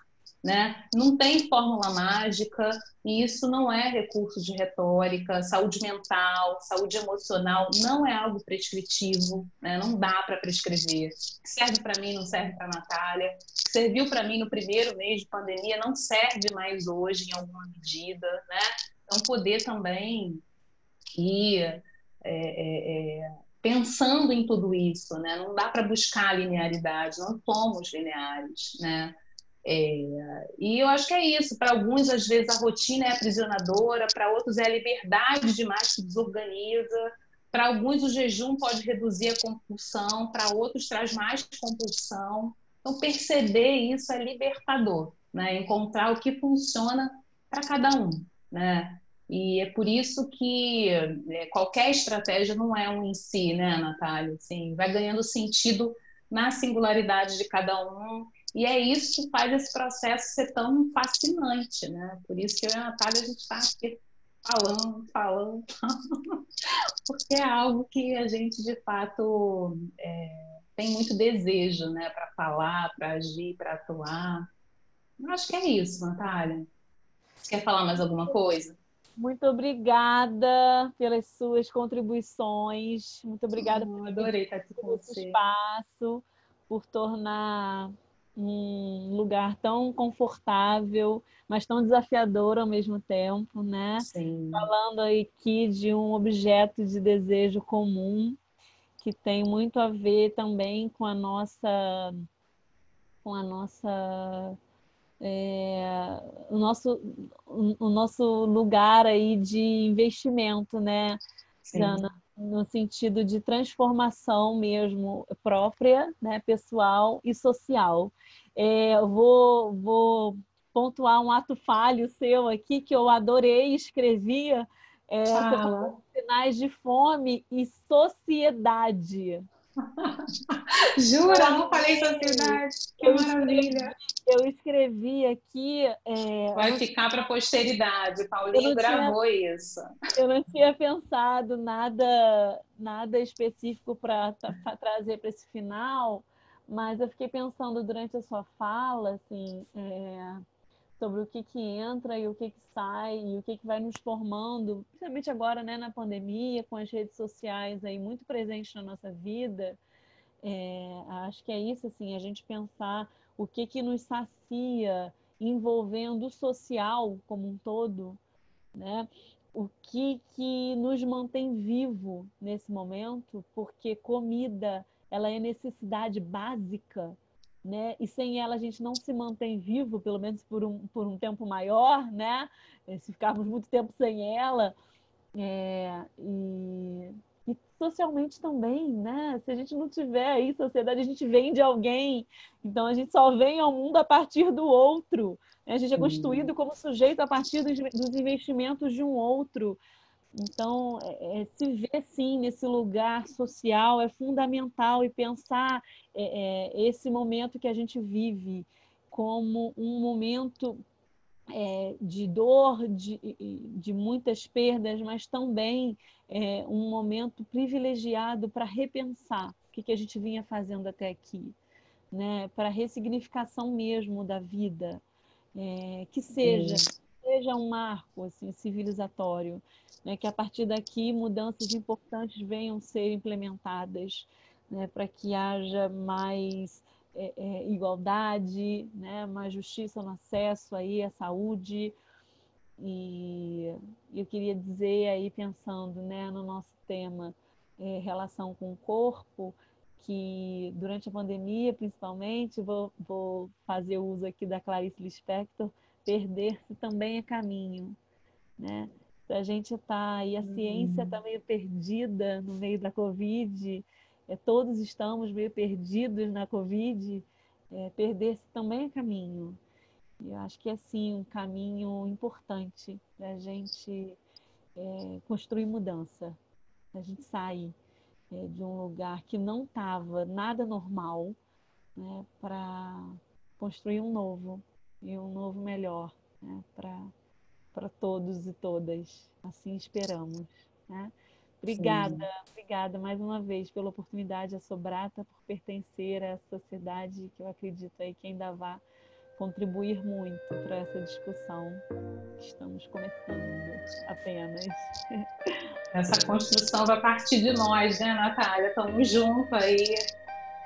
né? Não tem fórmula mágica e isso não é recurso de retórica, saúde mental, saúde emocional não é algo prescritivo, né? Não dá para prescrever. Serve para mim, não serve para Natália. Serviu para mim no primeiro mês de pandemia, não serve mais hoje em alguma medida, né? Então, poder também ir é, é, é, pensando em tudo isso, né? Não dá para buscar linearidade, não somos lineares, né? É, e eu acho que é isso. Para alguns, às vezes, a rotina é aprisionadora, para outros, é a liberdade demais que desorganiza. Para alguns, o jejum pode reduzir a compulsão, para outros, traz mais compulsão. Então, perceber isso é libertador, né? encontrar o que funciona para cada um. Né? E é por isso que é, qualquer estratégia não é um em si, né, Natália? Assim, vai ganhando sentido na singularidade de cada um. E é isso que faz esse processo ser tão fascinante, né? Por isso que eu e a Natália, a gente está aqui falando, falando, falando, porque é algo que a gente, de fato, é, tem muito desejo, né? Para falar, para agir, para atuar. Eu acho que é isso, Natália. Você quer falar mais alguma coisa? Muito obrigada pelas suas contribuições. Muito obrigada oh, adorei estar aqui com você. espaço, por tornar um lugar tão confortável, mas tão desafiador ao mesmo tempo, né? Sim. Falando aqui de um objeto de desejo comum que tem muito a ver também com a nossa com a nossa é, o nosso o nosso lugar aí de investimento, né, Jana? No sentido de transformação mesmo própria, né, pessoal e social. É, vou, vou pontuar um ato falho seu aqui que eu adorei, escrevia é, sinais de fome e sociedade. Jura? Não falei sociedade. Que eu maravilha. Escrevi, eu escrevi aqui. É, Vai ficar para a posteridade. Paulinho gravou tinha, isso. Eu não tinha pensado nada, nada específico para trazer para esse final, mas eu fiquei pensando durante a sua fala, assim, é, sobre o que, que entra e o que, que sai e o que, que vai nos formando, principalmente agora, né, na pandemia, com as redes sociais aí muito presentes na nossa vida. É, acho que é isso, assim, a gente pensar o que, que nos sacia envolvendo o social como um todo, né? O que, que nos mantém vivo nesse momento, porque comida ela é necessidade básica né? E sem ela a gente não se mantém vivo, pelo menos por um, por um tempo maior, né? Se ficarmos muito tempo sem ela. É, e, e, socialmente também, né? Se a gente não tiver aí sociedade, a gente vem de alguém, então a gente só vem ao mundo a partir do outro. Né? A gente é constituído como sujeito a partir dos, dos investimentos de um outro. Então, é, é, se ver sim nesse lugar social é fundamental e pensar é, é, esse momento que a gente vive como um momento é, de dor, de, de, muitas perdas, mas também um momento privilegiado para repensar o que, que a gente vinha fazendo até aqui, né? para ressignificação mesmo da vida, que seja. Seja um marco assim, civilizatório, né, que a partir daqui mudanças importantes venham ser implementadas, né, para que haja mais é, é, igualdade, né, mais justiça no acesso aí à saúde. E eu queria dizer aí, pensando né, no nosso tema é, relação com o corpo, que durante a pandemia, principalmente, vou, vou fazer uso aqui da Clarice Lispector, perder-se também é caminho, né? a gente está aí, a ciência está uhum. meio perdida no meio da Covid, é, todos estamos meio perdidos na Covid, é, perder-se também é caminho. E eu acho que é sim um caminho importante para a gente é, construir mudança, a gente sair é, de um lugar que não estava nada normal né, para construir um novo e um novo melhor né, para todos e todas. Assim esperamos. Né? Obrigada, Sim. obrigada mais uma vez pela oportunidade. Eu sou grata por pertencer a essa sociedade que eu acredito aí que ainda vai contribuir muito para essa discussão que estamos começando apenas. Essa construção vai partir de nós, né, Natália? Estamos juntos aí.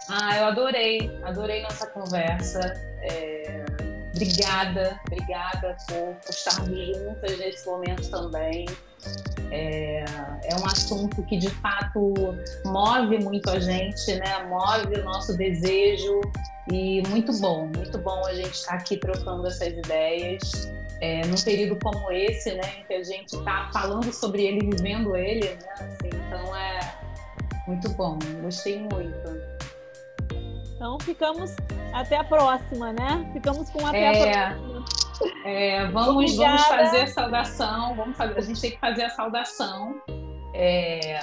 Ah, eu adorei, adorei nossa conversa. É Obrigada, obrigada por, por estarmos juntas nesse momento também. É, é, um assunto que de fato move muito a gente, né? Move o nosso desejo e muito bom, muito bom a gente estar aqui trocando essas ideias. É, num período como esse, né, em que a gente está falando sobre ele, vivendo ele, né? Assim, então é muito bom, gostei muito. Então ficamos até a próxima, né? Ficamos com até é, a próxima. É, vamos, vamos fazer a saudação. Vamos fazer, a gente tem que fazer a saudação é,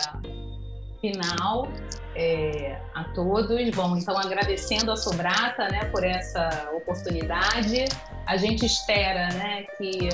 final é, a todos. Bom, então agradecendo a Sobrata né, por essa oportunidade. A gente espera né, que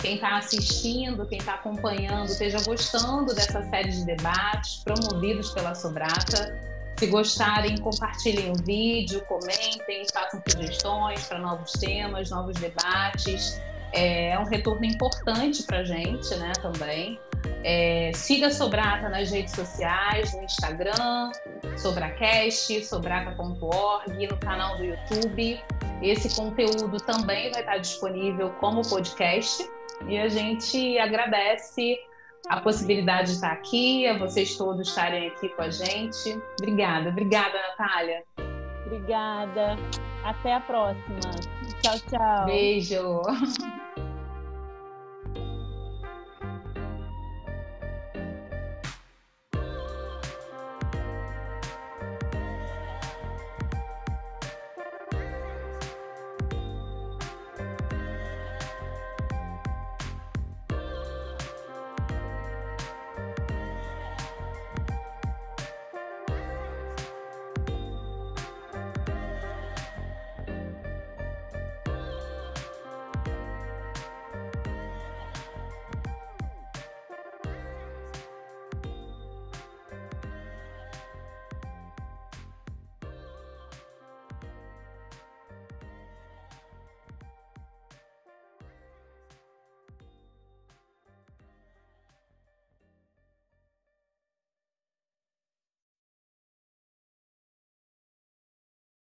quem está assistindo, quem está acompanhando, esteja gostando dessa série de debates promovidos pela Sobrata. Se gostarem, compartilhem o vídeo, comentem, façam sugestões para novos temas, novos debates. é um retorno importante para a gente, né, também. É, siga a Sobrata nas redes sociais, no Instagram, Sobracast, sobrata.org, no canal do YouTube. Esse conteúdo também vai estar disponível como podcast e a gente agradece a possibilidade de estar aqui, a vocês todos estarem aqui com a gente. Obrigada, obrigada, Natália. Obrigada. Até a próxima. Tchau, tchau. Beijo.